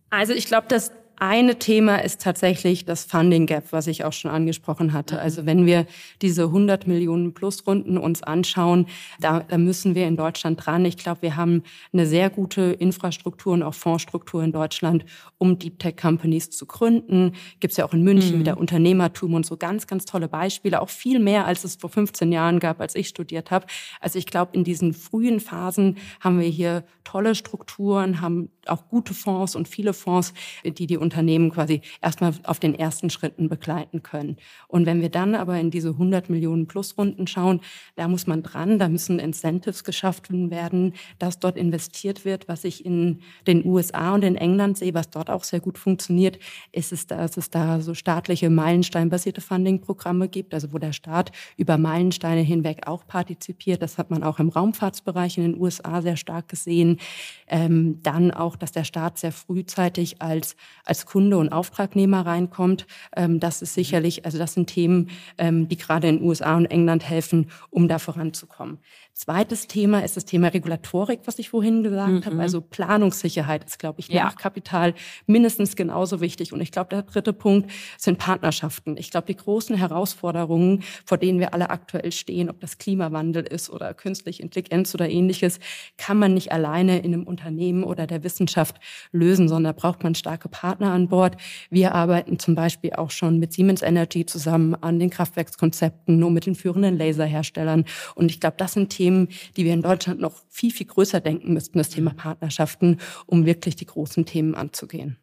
Also ich glaube, das eine Thema ist tatsächlich das Funding Gap, was ich auch schon angesprochen hatte. Also wenn wir diese 100 Millionen Plus Runden uns anschauen, da, da müssen wir in Deutschland dran. Ich glaube, wir haben eine sehr gute Infrastruktur und auch Fondsstruktur in Deutschland, um Deep Tech Companies zu gründen. Gibt es ja auch in München mhm. mit der Unternehmertum und so ganz, ganz tolle Beispiele. Auch viel mehr, als es vor 15 Jahren gab, als ich studiert habe. Also ich glaube, in diesen frühen Phasen haben wir hier tolle Strukturen, haben auch gute Fonds und viele Fonds, die die Unternehmen quasi erstmal auf den ersten Schritten begleiten können. Und wenn wir dann aber in diese 100 Millionen Plus Runden schauen, da muss man dran, da müssen Incentives geschaffen werden, dass dort investiert wird. Was ich in den USA und in England sehe, was dort auch sehr gut funktioniert, ist es, dass es da so staatliche Meilensteinbasierte Funding-Programme gibt, also wo der Staat über Meilensteine hinweg auch partizipiert. Das hat man auch im Raumfahrtsbereich in den USA sehr stark gesehen. Ähm, dann auch, dass der Staat sehr frühzeitig als, als Kunde und Auftragnehmer reinkommt. Ähm, das ist sicherlich, also das sind Themen, ähm, die gerade in USA und England helfen, um da voranzukommen. Zweites Thema ist das Thema Regulatorik, was ich vorhin gesagt mhm. habe. Also Planungssicherheit ist, glaube ich, nach ja. Kapital mindestens genauso wichtig. Und ich glaube, der dritte Punkt sind Partnerschaften. Ich glaube, die großen Herausforderungen, vor denen wir alle aktuell stehen, ob das Klimawandel ist oder künstliche Intelligenz oder ähnliches, kann man nicht alleine in einem Unternehmen oder der Wissenschaft lösen, sondern braucht man starke Partner an Bord. Wir arbeiten zum Beispiel auch schon mit Siemens Energy zusammen an den Kraftwerkskonzepten, nur mit den führenden Laserherstellern. Und ich glaube, das sind Themen, Themen, die wir in Deutschland noch viel, viel größer denken müssten, das Thema Partnerschaften, um wirklich die großen Themen anzugehen.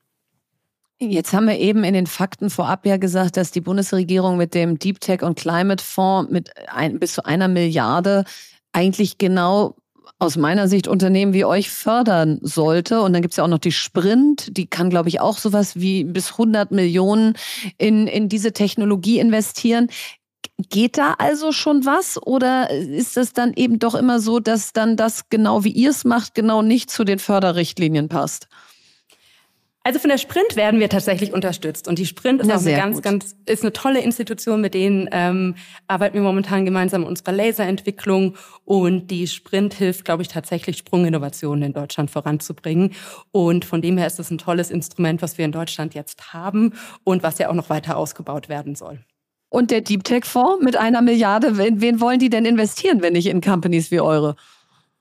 Jetzt haben wir eben in den Fakten vorab ja gesagt, dass die Bundesregierung mit dem Deep Tech und Climate Fonds mit ein, bis zu einer Milliarde eigentlich genau aus meiner Sicht Unternehmen wie euch fördern sollte. Und dann gibt's ja auch noch die Sprint, die kann, glaube ich, auch sowas wie bis 100 Millionen in, in diese Technologie investieren. Geht da also schon was oder ist es dann eben doch immer so, dass dann das genau wie ihr es macht, genau nicht zu den Förderrichtlinien passt? Also von der Sprint werden wir tatsächlich unterstützt und die Sprint ist ja, auch eine ganz, gut. ganz ist eine tolle Institution, mit denen ähm, arbeiten wir momentan gemeinsam in unserer Laserentwicklung und die Sprint hilft, glaube ich, tatsächlich Sprunginnovationen in Deutschland voranzubringen und von dem her ist es ein tolles Instrument, was wir in Deutschland jetzt haben und was ja auch noch weiter ausgebaut werden soll. Und der Deep Tech Fonds mit einer Milliarde, wen, wen wollen die denn investieren, wenn nicht in Companies wie eure?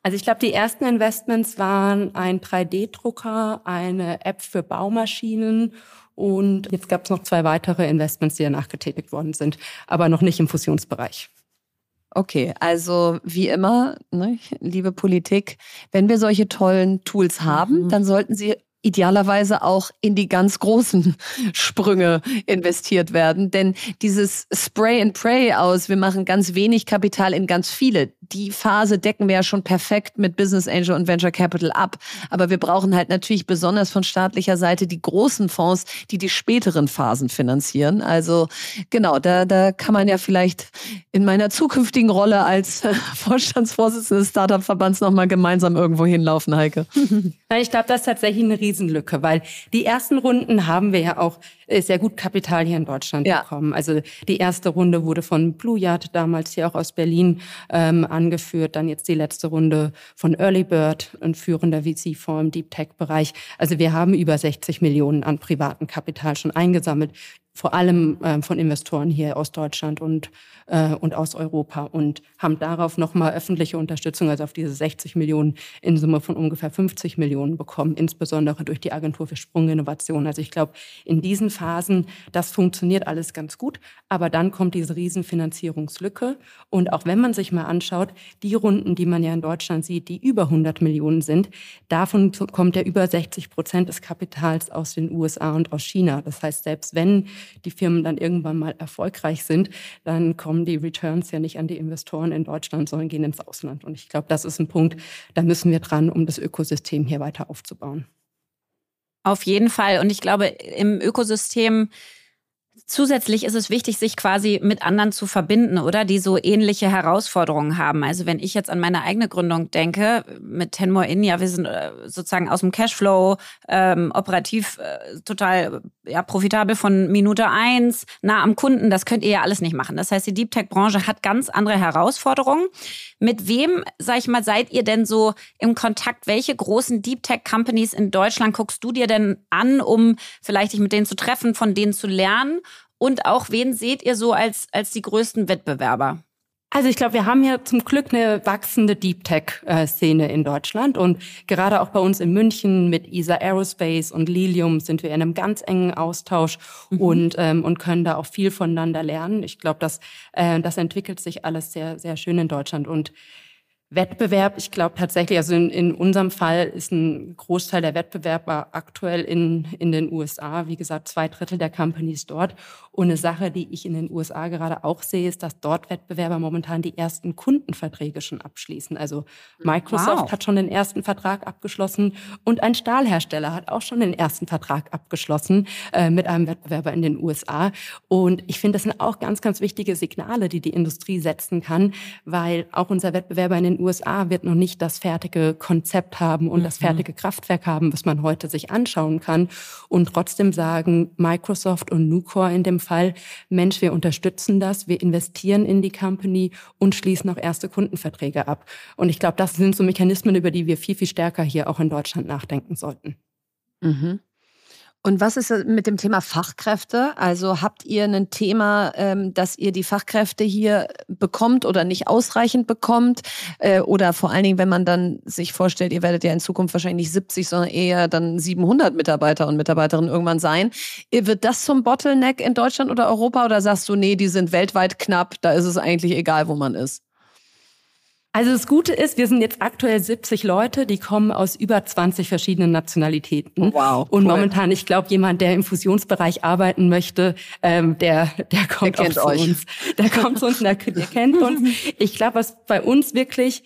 Also ich glaube, die ersten Investments waren ein 3D-Drucker, eine App für Baumaschinen und jetzt gab es noch zwei weitere Investments, die danach getätigt worden sind, aber noch nicht im Fusionsbereich. Okay, also wie immer, ne, liebe Politik, wenn wir solche tollen Tools haben, mhm. dann sollten sie idealerweise auch in die ganz großen Sprünge investiert werden. Denn dieses Spray and Pray aus, wir machen ganz wenig Kapital in ganz viele, die Phase decken wir ja schon perfekt mit Business Angel und Venture Capital ab. Aber wir brauchen halt natürlich besonders von staatlicher Seite die großen Fonds, die die späteren Phasen finanzieren. Also genau, da, da kann man ja vielleicht in meiner zukünftigen Rolle als Vorstandsvorsitzende des Startup-Verbands nochmal gemeinsam irgendwo hinlaufen, Heike. Ich glaube, das ist tatsächlich eine Riesenlücke, weil die ersten Runden haben wir ja auch äh, sehr gut Kapital hier in Deutschland ja. bekommen. Also die erste Runde wurde von Blue Yard damals hier auch aus Berlin ähm, angeführt, dann jetzt die letzte Runde von Early Bird, ein führender VC-Fonds im Deep Tech-Bereich. Also wir haben über 60 Millionen an privatem Kapital schon eingesammelt vor allem äh, von Investoren hier aus Deutschland und, äh, und aus Europa und haben darauf nochmal öffentliche Unterstützung, also auf diese 60 Millionen in Summe von ungefähr 50 Millionen bekommen, insbesondere durch die Agentur für Sprunginnovation. Also ich glaube, in diesen Phasen, das funktioniert alles ganz gut, aber dann kommt diese Riesenfinanzierungslücke und auch wenn man sich mal anschaut, die Runden, die man ja in Deutschland sieht, die über 100 Millionen sind, davon kommt ja über 60 Prozent des Kapitals aus den USA und aus China. Das heißt, selbst wenn die Firmen dann irgendwann mal erfolgreich sind, dann kommen die Returns ja nicht an die Investoren in Deutschland, sondern gehen ins Ausland. Und ich glaube, das ist ein Punkt, da müssen wir dran, um das Ökosystem hier weiter aufzubauen. Auf jeden Fall. Und ich glaube, im Ökosystem Zusätzlich ist es wichtig, sich quasi mit anderen zu verbinden, oder? Die so ähnliche Herausforderungen haben. Also wenn ich jetzt an meine eigene Gründung denke, mit Tenmore In, ja, wir sind äh, sozusagen aus dem Cashflow ähm, operativ äh, total ja, profitabel von Minute eins, nah am Kunden. Das könnt ihr ja alles nicht machen. Das heißt, die Deep Tech-Branche hat ganz andere Herausforderungen. Mit wem, sag ich mal, seid ihr denn so im Kontakt? Welche großen Deep Tech-Companies in Deutschland guckst du dir denn an, um vielleicht dich mit denen zu treffen, von denen zu lernen? Und auch, wen seht ihr so als, als die größten Wettbewerber? Also ich glaube, wir haben ja zum Glück eine wachsende Deep Tech-Szene in Deutschland und gerade auch bei uns in München mit ESA Aerospace und Lilium sind wir in einem ganz engen Austausch mhm. und ähm, und können da auch viel voneinander lernen. Ich glaube, dass äh, das entwickelt sich alles sehr sehr schön in Deutschland und Wettbewerb, ich glaube tatsächlich, also in, in unserem Fall ist ein Großteil der Wettbewerber aktuell in, in den USA. Wie gesagt, zwei Drittel der Companies dort. Und eine Sache, die ich in den USA gerade auch sehe, ist, dass dort Wettbewerber momentan die ersten Kundenverträge schon abschließen. Also Microsoft wow. hat schon den ersten Vertrag abgeschlossen und ein Stahlhersteller hat auch schon den ersten Vertrag abgeschlossen äh, mit einem Wettbewerber in den USA. Und ich finde, das sind auch ganz, ganz wichtige Signale, die die Industrie setzen kann, weil auch unser Wettbewerber in den USA wird noch nicht das fertige Konzept haben und mhm. das fertige Kraftwerk haben, was man heute sich anschauen kann. Und trotzdem sagen Microsoft und Nucor in dem Fall, Mensch, wir unterstützen das, wir investieren in die Company und schließen auch erste Kundenverträge ab. Und ich glaube, das sind so Mechanismen, über die wir viel, viel stärker hier auch in Deutschland nachdenken sollten. Mhm. Und was ist mit dem Thema Fachkräfte? Also habt ihr ein Thema, ähm, dass ihr die Fachkräfte hier bekommt oder nicht ausreichend bekommt? Äh, oder vor allen Dingen, wenn man dann sich vorstellt, ihr werdet ja in Zukunft wahrscheinlich nicht 70, sondern eher dann 700 Mitarbeiter und Mitarbeiterinnen irgendwann sein. Äh, wird das zum Bottleneck in Deutschland oder Europa? Oder sagst du, nee, die sind weltweit knapp, da ist es eigentlich egal, wo man ist? Also das Gute ist, wir sind jetzt aktuell 70 Leute, die kommen aus über 20 verschiedenen Nationalitäten. Wow. Und cool. momentan, ich glaube, jemand, der im Fusionsbereich arbeiten möchte, ähm, der, der kommt der auch zu uns. Der kommt zu uns, der, der kennt uns. Ich glaube, was bei uns wirklich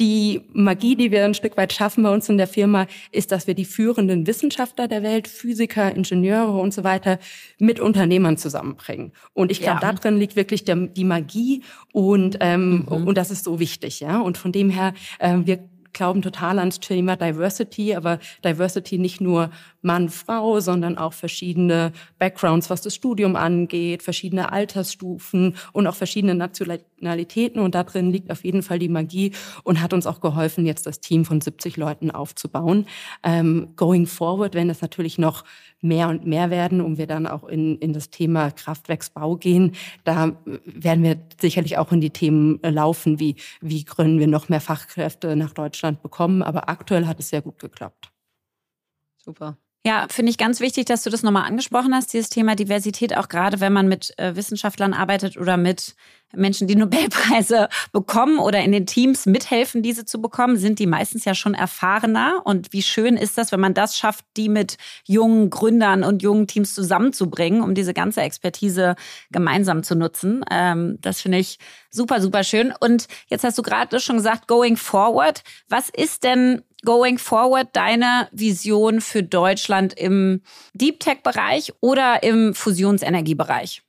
die Magie, die wir ein Stück weit schaffen bei uns in der Firma, ist, dass wir die führenden Wissenschaftler der Welt, Physiker, Ingenieure und so weiter, mit Unternehmern zusammenbringen. Und ich glaube, ja. darin liegt wirklich der, die Magie und ähm, mhm. und das ist so wichtig, ja. Und von dem her, äh, wir glauben total ans Thema Diversity, aber Diversity nicht nur Mann, Frau, sondern auch verschiedene Backgrounds, was das Studium angeht, verschiedene Altersstufen und auch verschiedene Nationalitäten. Und da drin liegt auf jeden Fall die Magie und hat uns auch geholfen, jetzt das Team von 70 Leuten aufzubauen. Ähm, going forward, wenn es natürlich noch mehr und mehr werden und wir dann auch in, in das Thema Kraftwerksbau gehen, da werden wir sicherlich auch in die Themen laufen, wie, wie können wir noch mehr Fachkräfte nach Deutschland bekommen. Aber aktuell hat es sehr gut geklappt. Super. Ja, finde ich ganz wichtig, dass du das nochmal angesprochen hast, dieses Thema Diversität, auch gerade wenn man mit äh, Wissenschaftlern arbeitet oder mit Menschen, die Nobelpreise bekommen oder in den Teams mithelfen, diese zu bekommen, sind die meistens ja schon erfahrener. Und wie schön ist das, wenn man das schafft, die mit jungen Gründern und jungen Teams zusammenzubringen, um diese ganze Expertise gemeinsam zu nutzen. Ähm, das finde ich super, super schön. Und jetzt hast du gerade schon gesagt, going forward. Was ist denn going forward deine Vision für Deutschland im Deep Tech Bereich oder im Fusionsenergiebereich?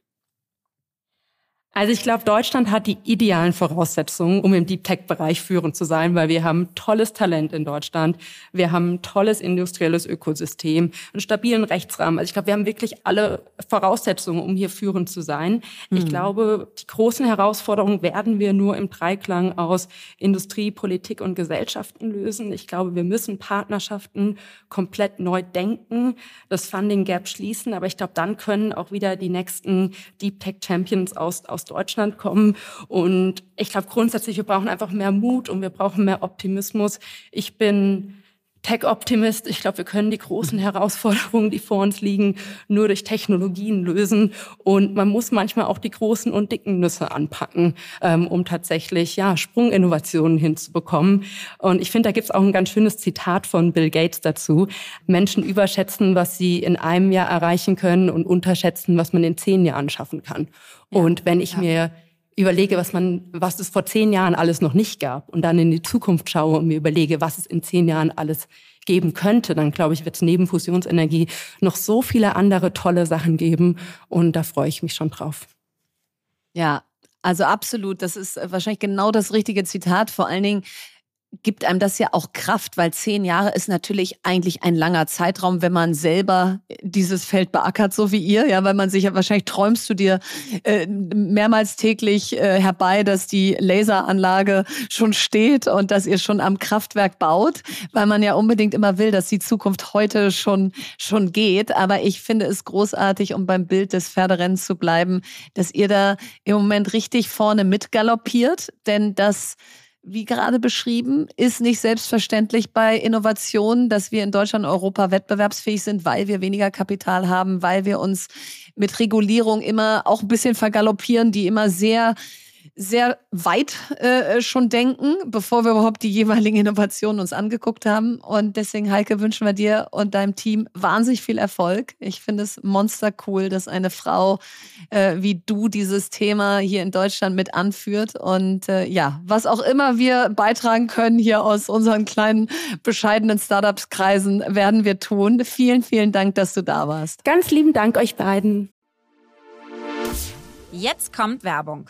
Also ich glaube, Deutschland hat die idealen Voraussetzungen, um im Deep Tech-Bereich führend zu sein, weil wir haben tolles Talent in Deutschland, wir haben ein tolles industrielles Ökosystem, einen stabilen Rechtsrahmen. Also ich glaube, wir haben wirklich alle Voraussetzungen, um hier führend zu sein. Mhm. Ich glaube, die großen Herausforderungen werden wir nur im Dreiklang aus Industrie, Politik und Gesellschaften lösen. Ich glaube, wir müssen Partnerschaften komplett neu denken, das Funding Gap schließen, aber ich glaube, dann können auch wieder die nächsten Deep Tech Champions aus, aus Deutschland kommen. Und ich glaube grundsätzlich, wir brauchen einfach mehr Mut und wir brauchen mehr Optimismus. Ich bin Tech-Optimist. Ich glaube, wir können die großen Herausforderungen, die vor uns liegen, nur durch Technologien lösen. Und man muss manchmal auch die großen und dicken Nüsse anpacken, ähm, um tatsächlich ja Sprunginnovationen hinzubekommen. Und ich finde, da gibt es auch ein ganz schönes Zitat von Bill Gates dazu. Menschen überschätzen, was sie in einem Jahr erreichen können und unterschätzen, was man in zehn Jahren schaffen kann. Ja, und wenn ich ja. mir überlege, was man, was es vor zehn Jahren alles noch nicht gab und dann in die Zukunft schaue und mir überlege, was es in zehn Jahren alles geben könnte, dann glaube ich, wird es neben Fusionsenergie noch so viele andere tolle Sachen geben und da freue ich mich schon drauf. Ja, also absolut. Das ist wahrscheinlich genau das richtige Zitat. Vor allen Dingen, gibt einem das ja auch Kraft, weil zehn Jahre ist natürlich eigentlich ein langer Zeitraum, wenn man selber dieses Feld beackert, so wie ihr, ja, weil man sich ja wahrscheinlich träumst du dir äh, mehrmals täglich äh, herbei, dass die Laseranlage schon steht und dass ihr schon am Kraftwerk baut, weil man ja unbedingt immer will, dass die Zukunft heute schon schon geht. Aber ich finde es großartig, um beim Bild des Pferderennens zu bleiben, dass ihr da im Moment richtig vorne mitgaloppiert, denn das wie gerade beschrieben, ist nicht selbstverständlich bei Innovationen, dass wir in Deutschland und Europa wettbewerbsfähig sind, weil wir weniger Kapital haben, weil wir uns mit Regulierung immer auch ein bisschen vergaloppieren, die immer sehr sehr weit äh, schon denken, bevor wir überhaupt die jeweiligen Innovationen uns angeguckt haben. Und deswegen, Heike, wünschen wir dir und deinem Team wahnsinnig viel Erfolg. Ich finde es monster cool, dass eine Frau äh, wie du dieses Thema hier in Deutschland mit anführt. Und äh, ja, was auch immer wir beitragen können hier aus unseren kleinen, bescheidenen Startups-Kreisen, werden wir tun. Vielen, vielen Dank, dass du da warst. Ganz lieben Dank euch beiden. Jetzt kommt Werbung.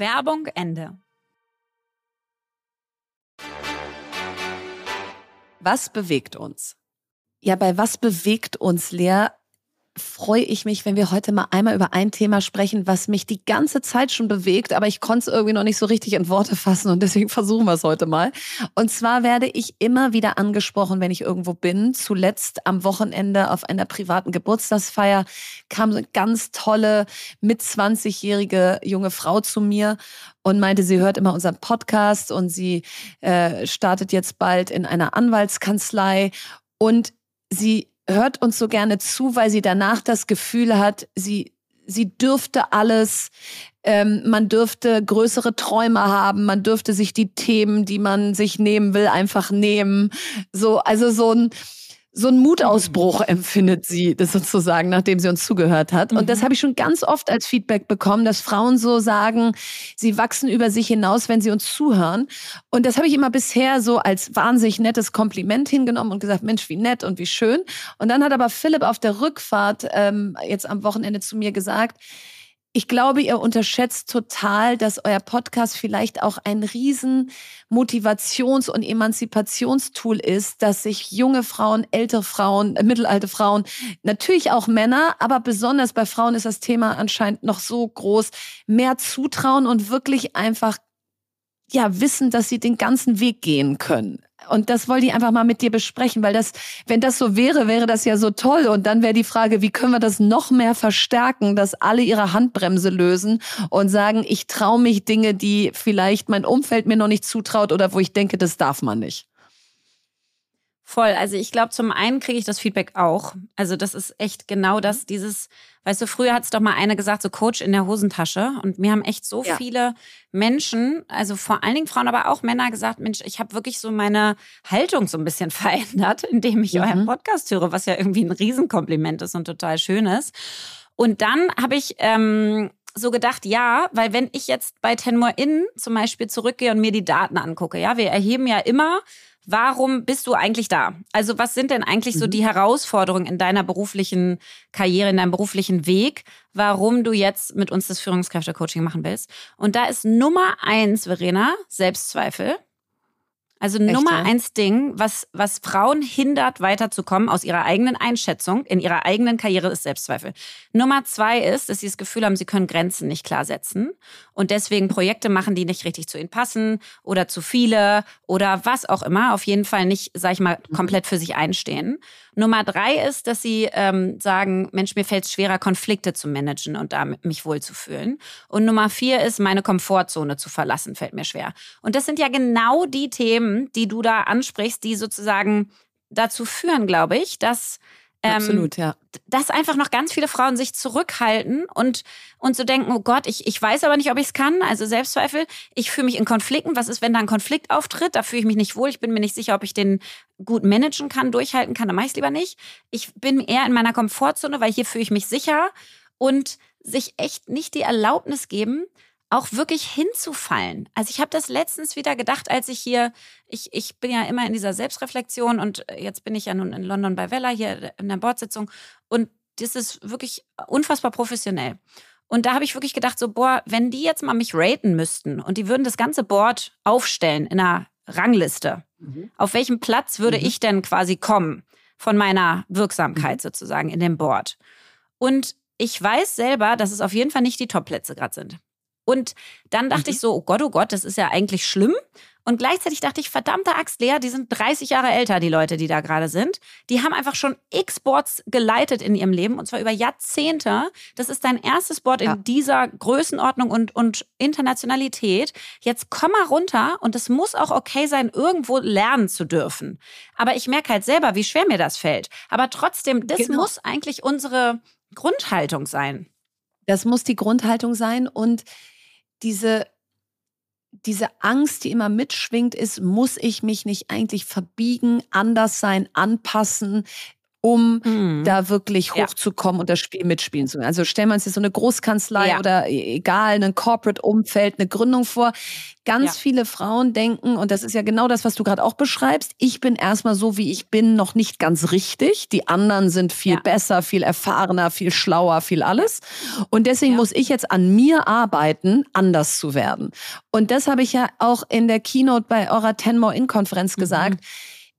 Werbung Ende. Was bewegt uns? Ja, bei was bewegt uns Lea freue ich mich, wenn wir heute mal einmal über ein Thema sprechen, was mich die ganze Zeit schon bewegt, aber ich konnte es irgendwie noch nicht so richtig in Worte fassen und deswegen versuchen wir es heute mal. Und zwar werde ich immer wieder angesprochen, wenn ich irgendwo bin. Zuletzt am Wochenende auf einer privaten Geburtstagsfeier kam eine ganz tolle, mit 20-jährige junge Frau zu mir und meinte, sie hört immer unseren Podcast und sie äh, startet jetzt bald in einer Anwaltskanzlei und sie hört uns so gerne zu, weil sie danach das Gefühl hat, sie, sie dürfte alles, ähm, man dürfte größere Träume haben, man dürfte sich die Themen, die man sich nehmen will, einfach nehmen. So, also so ein, so ein Mutausbruch empfindet sie, das sozusagen, nachdem sie uns zugehört hat. Und das mhm. habe ich schon ganz oft als Feedback bekommen, dass Frauen so sagen, sie wachsen über sich hinaus, wenn sie uns zuhören. Und das habe ich immer bisher so als wahnsinnig nettes Kompliment hingenommen und gesagt, Mensch, wie nett und wie schön. Und dann hat aber Philipp auf der Rückfahrt ähm, jetzt am Wochenende zu mir gesagt, ich glaube, ihr unterschätzt total, dass euer Podcast vielleicht auch ein riesen Motivations- und Emanzipationstool ist, dass sich junge Frauen, ältere Frauen, äh, mittelalte Frauen, natürlich auch Männer, aber besonders bei Frauen ist das Thema anscheinend noch so groß, mehr zutrauen und wirklich einfach ja wissen, dass sie den ganzen Weg gehen können. Und das wollte ich einfach mal mit dir besprechen, weil das, wenn das so wäre, wäre das ja so toll. Und dann wäre die Frage, wie können wir das noch mehr verstärken, dass alle ihre Handbremse lösen und sagen, ich traue mich Dinge, die vielleicht mein Umfeld mir noch nicht zutraut oder wo ich denke, das darf man nicht. Voll. Also ich glaube, zum einen kriege ich das Feedback auch. Also das ist echt genau das, dieses, weißt du, früher hat es doch mal eine gesagt, so Coach in der Hosentasche. Und mir haben echt so ja. viele Menschen, also vor allen Dingen Frauen, aber auch Männer gesagt, Mensch, ich habe wirklich so meine Haltung so ein bisschen verändert, indem ich mhm. euren Podcast höre, was ja irgendwie ein Riesenkompliment ist und total schön ist. Und dann habe ich ähm, so gedacht, ja, weil wenn ich jetzt bei Tenmore In zum Beispiel zurückgehe und mir die Daten angucke, ja, wir erheben ja immer Warum bist du eigentlich da? Also was sind denn eigentlich so mhm. die Herausforderungen in deiner beruflichen Karriere, in deinem beruflichen Weg, warum du jetzt mit uns das Führungskräftecoaching machen willst? Und da ist Nummer eins, Verena, Selbstzweifel. Also Echt, Nummer ja? eins Ding, was, was Frauen hindert, weiterzukommen aus ihrer eigenen Einschätzung, in ihrer eigenen Karriere, ist Selbstzweifel. Nummer zwei ist, dass sie das Gefühl haben, sie können Grenzen nicht klar setzen und deswegen Projekte machen, die nicht richtig zu ihnen passen oder zu viele oder was auch immer. Auf jeden Fall nicht, sag ich mal, mhm. komplett für sich einstehen. Nummer drei ist, dass sie ähm, sagen, Mensch, mir fällt es schwerer, Konflikte zu managen und damit mich wohlzufühlen. Und Nummer vier ist, meine Komfortzone zu verlassen, fällt mir schwer. Und das sind ja genau die Themen, die du da ansprichst, die sozusagen dazu führen, glaube ich, dass ähm, Absolut, ja. Dass einfach noch ganz viele Frauen sich zurückhalten und, und so denken, oh Gott, ich, ich weiß aber nicht, ob ich es kann. Also Selbstzweifel. Ich fühle mich in Konflikten. Was ist, wenn da ein Konflikt auftritt? Da fühle ich mich nicht wohl. Ich bin mir nicht sicher, ob ich den gut managen kann, durchhalten kann. Dann mache ich es lieber nicht. Ich bin eher in meiner Komfortzone, weil hier fühle ich mich sicher. Und sich echt nicht die Erlaubnis geben, auch wirklich hinzufallen. Also ich habe das letztens wieder gedacht, als ich hier, ich, ich bin ja immer in dieser Selbstreflexion und jetzt bin ich ja nun in London bei Vella hier in der Bordsitzung und das ist wirklich unfassbar professionell. Und da habe ich wirklich gedacht, so, boah, wenn die jetzt mal mich raten müssten und die würden das ganze Board aufstellen in einer Rangliste, mhm. auf welchem Platz würde mhm. ich denn quasi kommen von meiner Wirksamkeit mhm. sozusagen in dem Board? Und ich weiß selber, dass es auf jeden Fall nicht die Top-Plätze gerade sind. Und dann dachte mhm. ich so, oh Gott, oh Gott, das ist ja eigentlich schlimm. Und gleichzeitig dachte ich, verdammte Axt, Lea, die sind 30 Jahre älter, die Leute, die da gerade sind. Die haben einfach schon x Boards geleitet in ihrem Leben und zwar über Jahrzehnte. Das ist dein erstes Board ja. in dieser Größenordnung und, und Internationalität. Jetzt komm mal runter und es muss auch okay sein, irgendwo lernen zu dürfen. Aber ich merke halt selber, wie schwer mir das fällt. Aber trotzdem, das genau. muss eigentlich unsere Grundhaltung sein. Das muss die Grundhaltung sein und diese, diese Angst, die immer mitschwingt, ist, muss ich mich nicht eigentlich verbiegen, anders sein, anpassen? Um mhm. da wirklich hochzukommen ja. und das Spiel mitspielen zu können. Also stellen wir uns jetzt so eine Großkanzlei ja. oder e, egal, ein Corporate-Umfeld, eine Gründung vor. Ganz ja. viele Frauen denken, und das ist ja genau das, was du gerade auch beschreibst, ich bin erstmal so, wie ich bin, noch nicht ganz richtig. Die anderen sind viel besser, viel erfahrener, viel schlauer, viel alles. Und deswegen muss ich jetzt an mir arbeiten, anders zu werden. Und das habe ich ja auch in der Keynote bei eurer Ten More In-Konferenz mhm. gesagt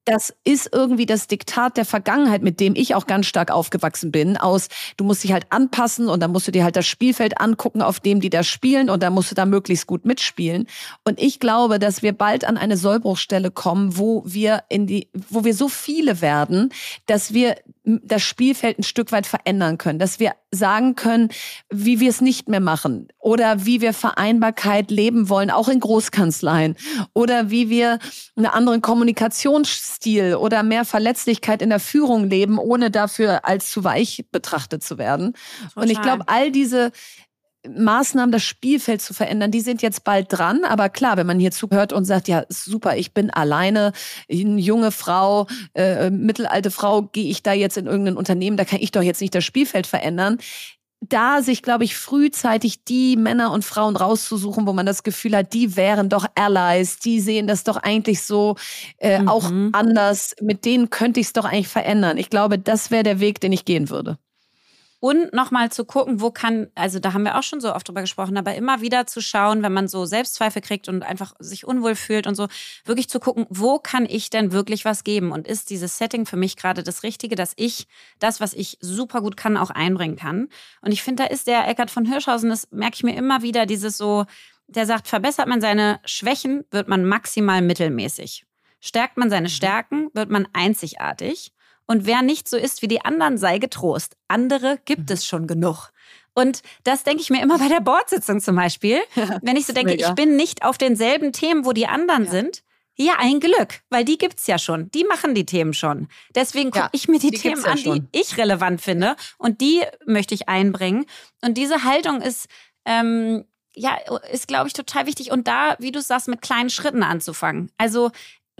das ist irgendwie das Diktat der Vergangenheit, mit dem ich auch ganz stark aufgewachsen bin, aus du musst dich halt anpassen und dann musst du dir halt das Spielfeld angucken, auf dem die da spielen und dann musst du da möglichst gut mitspielen. Und ich glaube, dass wir bald an eine Sollbruchstelle kommen, wo wir in die, wo wir so viele werden, dass wir das Spielfeld ein Stück weit verändern können, dass wir sagen können, wie wir es nicht mehr machen oder wie wir Vereinbarkeit leben wollen, auch in Großkanzleien oder wie wir einen anderen Kommunikationsstil oder mehr Verletzlichkeit in der Führung leben, ohne dafür als zu weich betrachtet zu werden. Total. Und ich glaube, all diese Maßnahmen, das Spielfeld zu verändern, die sind jetzt bald dran. Aber klar, wenn man hier zuhört und sagt, ja, super, ich bin alleine, eine junge Frau, äh, mittelalte Frau, gehe ich da jetzt in irgendein Unternehmen, da kann ich doch jetzt nicht das Spielfeld verändern. Da sich, glaube ich, frühzeitig die Männer und Frauen rauszusuchen, wo man das Gefühl hat, die wären doch Allies, die sehen das doch eigentlich so äh, mhm. auch anders, mit denen könnte ich es doch eigentlich verändern. Ich glaube, das wäre der Weg, den ich gehen würde. Und nochmal zu gucken, wo kann, also da haben wir auch schon so oft drüber gesprochen, aber immer wieder zu schauen, wenn man so Selbstzweifel kriegt und einfach sich unwohl fühlt und so, wirklich zu gucken, wo kann ich denn wirklich was geben? Und ist dieses Setting für mich gerade das Richtige, dass ich das, was ich super gut kann, auch einbringen kann? Und ich finde, da ist der Eckart von Hirschhausen, das merke ich mir immer wieder, dieses so, der sagt, verbessert man seine Schwächen, wird man maximal mittelmäßig. Stärkt man seine mhm. Stärken, wird man einzigartig. Und wer nicht so ist wie die anderen, sei getrost. Andere gibt es schon genug. Und das denke ich mir immer bei der Bordsitzung zum Beispiel. wenn ich so denke, Mega. ich bin nicht auf denselben Themen, wo die anderen ja. sind. Ja, ein Glück, weil die gibt es ja schon. Die machen die Themen schon. Deswegen gucke ja, ich mir die, die Themen an, ja die ich relevant finde. Und die möchte ich einbringen. Und diese Haltung ist, ähm, ja, ist, glaube ich, total wichtig. Und da, wie du sagst, mit kleinen Schritten anzufangen. Also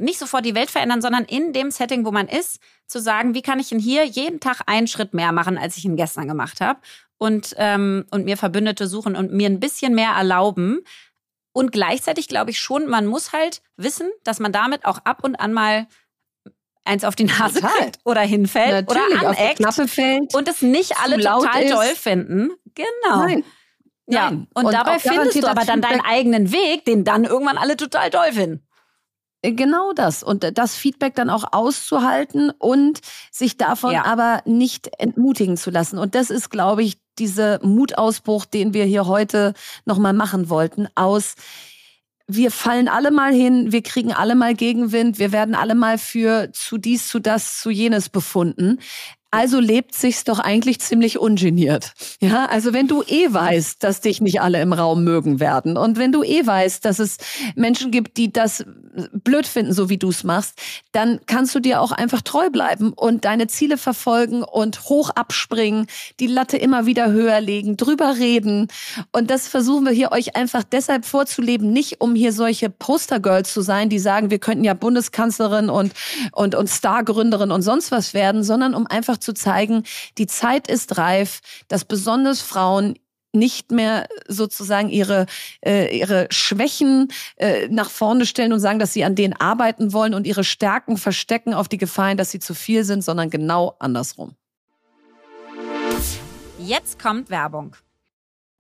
nicht sofort die Welt verändern, sondern in dem Setting, wo man ist, zu sagen, wie kann ich denn hier jeden Tag einen Schritt mehr machen, als ich ihn gestern gemacht habe und, ähm, und mir Verbündete suchen und mir ein bisschen mehr erlauben. Und gleichzeitig glaube ich schon, man muss halt wissen, dass man damit auch ab und an mal eins auf die Nase total. kriegt oder hinfällt Natürlich, oder aneckt auf die fällt, und es nicht alle total ist. toll finden. Genau. Nein. Ja, Nein. Und, und dabei findest du aber dann deinen eigenen Weg, den dann irgendwann alle total toll finden. Genau das. Und das Feedback dann auch auszuhalten und sich davon ja. aber nicht entmutigen zu lassen. Und das ist, glaube ich, dieser Mutausbruch, den wir hier heute nochmal machen wollten, aus wir fallen alle mal hin, wir kriegen alle mal Gegenwind, wir werden alle mal für zu dies, zu das, zu jenes befunden. Also lebt sich's doch eigentlich ziemlich ungeniert. Ja, also wenn du eh weißt, dass dich nicht alle im Raum mögen werden und wenn du eh weißt, dass es Menschen gibt, die das blöd finden, so wie du es machst, dann kannst du dir auch einfach treu bleiben und deine Ziele verfolgen und hoch abspringen, die Latte immer wieder höher legen, drüber reden. Und das versuchen wir hier euch einfach deshalb vorzuleben, nicht um hier solche Postergirls zu sein, die sagen, wir könnten ja Bundeskanzlerin und, und, und Stargründerin und sonst was werden, sondern um einfach zu zeigen, die Zeit ist reif, dass besonders Frauen nicht mehr sozusagen ihre, äh, ihre Schwächen äh, nach vorne stellen und sagen, dass sie an denen arbeiten wollen und ihre Stärken verstecken auf die Gefahren, dass sie zu viel sind, sondern genau andersrum. Jetzt kommt Werbung.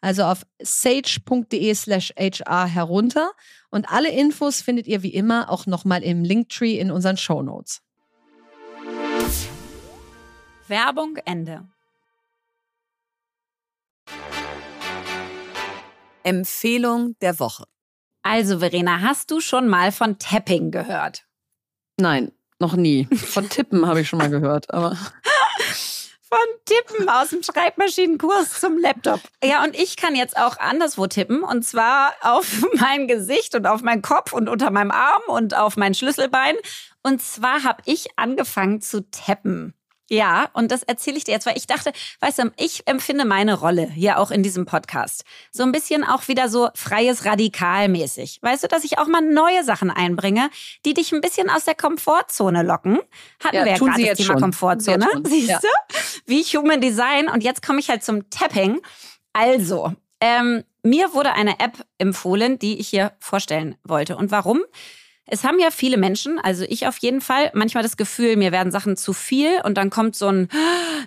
also auf sage.de slash HR herunter. Und alle Infos findet ihr wie immer auch nochmal im Linktree in unseren Show Notes. Werbung Ende. Empfehlung der Woche. Also, Verena, hast du schon mal von Tapping gehört? Nein, noch nie. Von Tippen habe ich schon mal gehört, aber. Von Tippen aus dem Schreibmaschinenkurs zum Laptop. Ja, und ich kann jetzt auch anderswo tippen. Und zwar auf mein Gesicht und auf meinen Kopf und unter meinem Arm und auf mein Schlüsselbein. Und zwar habe ich angefangen zu tappen. Ja, und das erzähle ich dir jetzt, weil ich dachte, weißt du, ich empfinde meine Rolle hier auch in diesem Podcast so ein bisschen auch wieder so freies Radikalmäßig. Weißt du, dass ich auch mal neue Sachen einbringe, die dich ein bisschen aus der Komfortzone locken. Hatten ja, wir ja gerade das Thema schon. Komfortzone. Siehst ja. du? Wie Human Design. Und jetzt komme ich halt zum Tapping. Also, ähm, mir wurde eine App empfohlen, die ich hier vorstellen wollte. Und warum? Es haben ja viele Menschen, also ich auf jeden Fall, manchmal das Gefühl, mir werden Sachen zu viel und dann kommt so ein,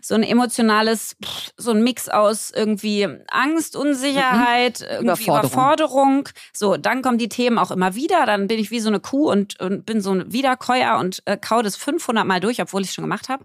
so ein emotionales, so ein Mix aus irgendwie Angst, Unsicherheit, mhm. irgendwie Überforderung. Überforderung. So, dann kommen die Themen auch immer wieder. Dann bin ich wie so eine Kuh und, und bin so ein Wiederkäuer und äh, kau das 500 Mal durch, obwohl ich es schon gemacht habe.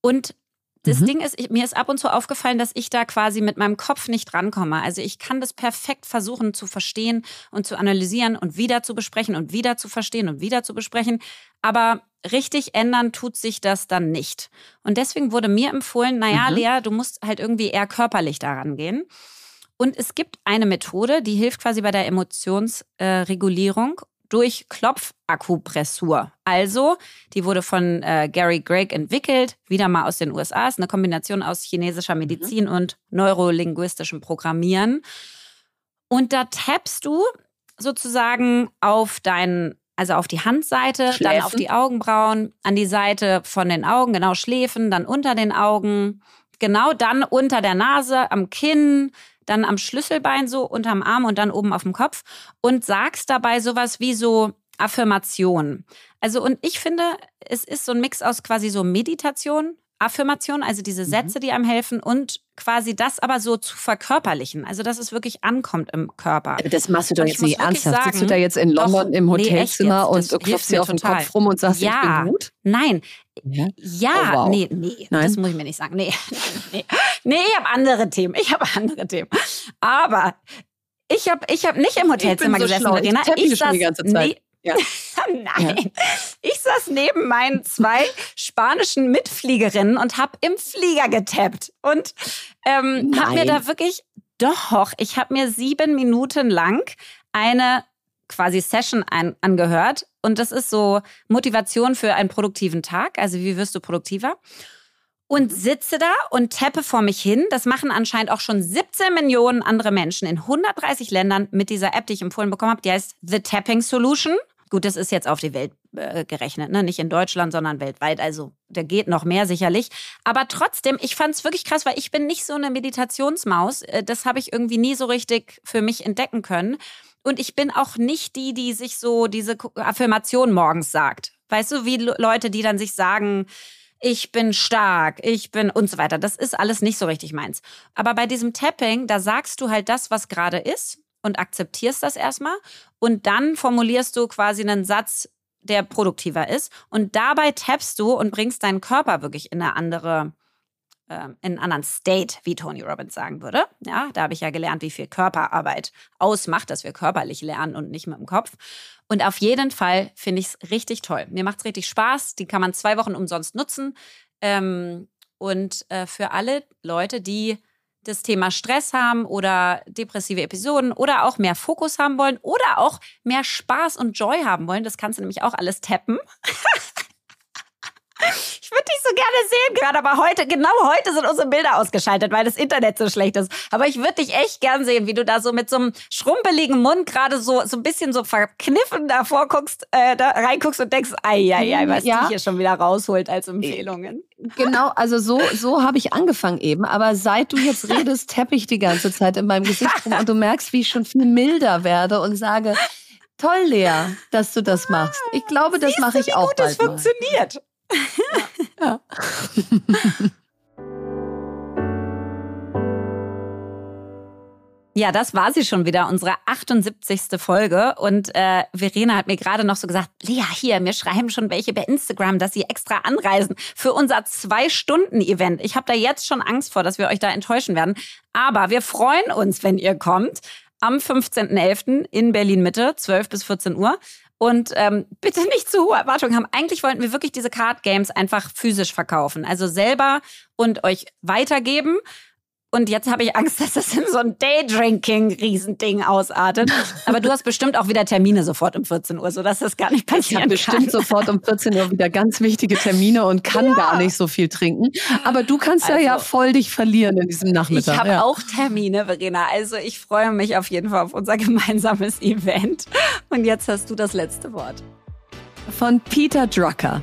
Und das mhm. Ding ist, ich, mir ist ab und zu aufgefallen, dass ich da quasi mit meinem Kopf nicht rankomme. Also ich kann das perfekt versuchen zu verstehen und zu analysieren und wieder zu besprechen und wieder zu verstehen und wieder zu besprechen. Aber richtig ändern tut sich das dann nicht. Und deswegen wurde mir empfohlen, naja, mhm. Lea, du musst halt irgendwie eher körperlich daran gehen. Und es gibt eine Methode, die hilft quasi bei der Emotionsregulierung durch Klopfakupressur. Also, die wurde von äh, Gary Gregg entwickelt, wieder mal aus den USA. Ist eine Kombination aus chinesischer mhm. Medizin mhm. und neurolinguistischem Programmieren. Und da tappst du sozusagen auf deinen, also auf die Handseite, Schläfen. dann auf die Augenbrauen, an die Seite von den Augen, genau Schläfen, dann unter den Augen, genau dann unter der Nase, am Kinn, dann am Schlüsselbein so unterm Arm und dann oben auf dem Kopf und sagst dabei sowas wie so Affirmation. Also und ich finde, es ist so ein Mix aus quasi so Meditation, Affirmation, also diese mhm. Sätze, die einem helfen und quasi das aber so zu verkörperlichen. Also, dass es wirklich ankommt im Körper. Das machst du doch jetzt nicht ernsthaft. Sagen, Sitzt du da jetzt in London doch, im Hotelzimmer nee, und klopfst dir auf den Kopf rum und sagst, ja, ich bin gut? Nein. Ja, ja oh, wow. nee, nee, Nein? das muss ich mir nicht sagen. Nee, nee, nee ich habe andere Themen. Ich habe andere Themen. Aber ich habe ich hab nicht im Hotelzimmer so gesessen, schlau. Verena. Ich, ich saß, die ganze Zeit. Nee, ja. Nein, ja. ich saß neben meinen zwei spanischen Mitfliegerinnen und habe im Flieger getappt und ähm, habe mir da wirklich doch, ich habe mir sieben Minuten lang eine quasi Session ein, angehört und das ist so Motivation für einen produktiven Tag. Also wie wirst du produktiver? Und sitze da und tappe vor mich hin. Das machen anscheinend auch schon 17 Millionen andere Menschen in 130 Ländern mit dieser App, die ich empfohlen bekommen habe. Die heißt The Tapping Solution. Gut, das ist jetzt auf die Welt äh, gerechnet, ne? nicht in Deutschland, sondern weltweit. Also da geht noch mehr sicherlich. Aber trotzdem, ich fand es wirklich krass, weil ich bin nicht so eine Meditationsmaus. Äh, das habe ich irgendwie nie so richtig für mich entdecken können. Und ich bin auch nicht die, die sich so diese Affirmation morgens sagt. Weißt du, wie Leute, die dann sich sagen, ich bin stark, ich bin und so weiter. Das ist alles nicht so richtig meins. Aber bei diesem Tapping, da sagst du halt das, was gerade ist. und akzeptierst das erstmal. Und dann formulierst du quasi einen Satz, der produktiver ist. Und dabei tappst du und bringst deinen Körper wirklich in eine andere ähm, in einen anderen State, wie Tony Robbins sagen würde. Ja, da habe ich ja gelernt, wie viel Körperarbeit ausmacht, dass wir körperlich lernen und nicht mit dem Kopf. Und auf jeden Fall finde ich es richtig toll. Mir macht es richtig Spaß. Die kann man zwei Wochen umsonst nutzen. Ähm, und äh, für alle Leute, die das Thema Stress haben oder depressive Episoden oder auch mehr Fokus haben wollen oder auch mehr Spaß und Joy haben wollen, das kannst du nämlich auch alles tappen. Ich würde dich so gerne sehen gerade, aber heute, genau heute sind unsere Bilder ausgeschaltet, weil das Internet so schlecht ist. Aber ich würde dich echt gern sehen, wie du da so mit so einem schrumpeligen Mund gerade so, so ein bisschen so verkniffen davor guckst, äh, da reinguckst und denkst, ei, ei, ei, was ja. die hier schon wieder rausholt als Empfehlungen. Genau, also so, so habe ich angefangen eben. Aber seit du jetzt redest, tappe ich die ganze Zeit in meinem Gesicht rum und du merkst, wie ich schon viel milder werde und sage, Toll, Lea, dass du das machst. Ich glaube, das mache ich auch gut bald das funktioniert. Ja. Ja, das war sie schon wieder, unsere 78. Folge. Und äh, Verena hat mir gerade noch so gesagt, Lea, hier, mir schreiben schon welche bei Instagram, dass sie extra anreisen für unser Zwei-Stunden-Event. Ich habe da jetzt schon Angst vor, dass wir euch da enttäuschen werden. Aber wir freuen uns, wenn ihr kommt. Am 15.11. in Berlin-Mitte, 12 bis 14 Uhr. Und ähm, bitte nicht zu hohe Erwartungen haben. Eigentlich wollten wir wirklich diese Card Games einfach physisch verkaufen. Also selber und euch weitergeben. Und jetzt habe ich Angst, dass das in so ein Daydrinking-Riesending ausartet. Aber du hast bestimmt auch wieder Termine sofort um 14 Uhr, sodass das gar nicht passieren ich kann. bestimmt sofort um 14 Uhr wieder ganz wichtige Termine und kann ja. gar nicht so viel trinken. Aber du kannst also, ja ja voll dich verlieren in diesem Nachmittag. Ich habe ja. auch Termine, Verena. Also ich freue mich auf jeden Fall auf unser gemeinsames Event. Und jetzt hast du das letzte Wort. Von Peter Drucker.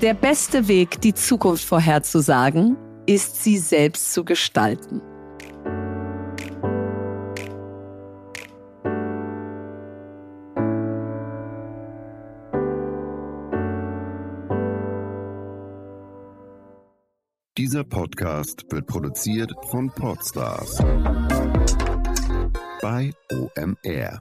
Der beste Weg, die Zukunft vorherzusagen, ist sie selbst zu gestalten. Dieser Podcast wird produziert von Podstars bei OMR.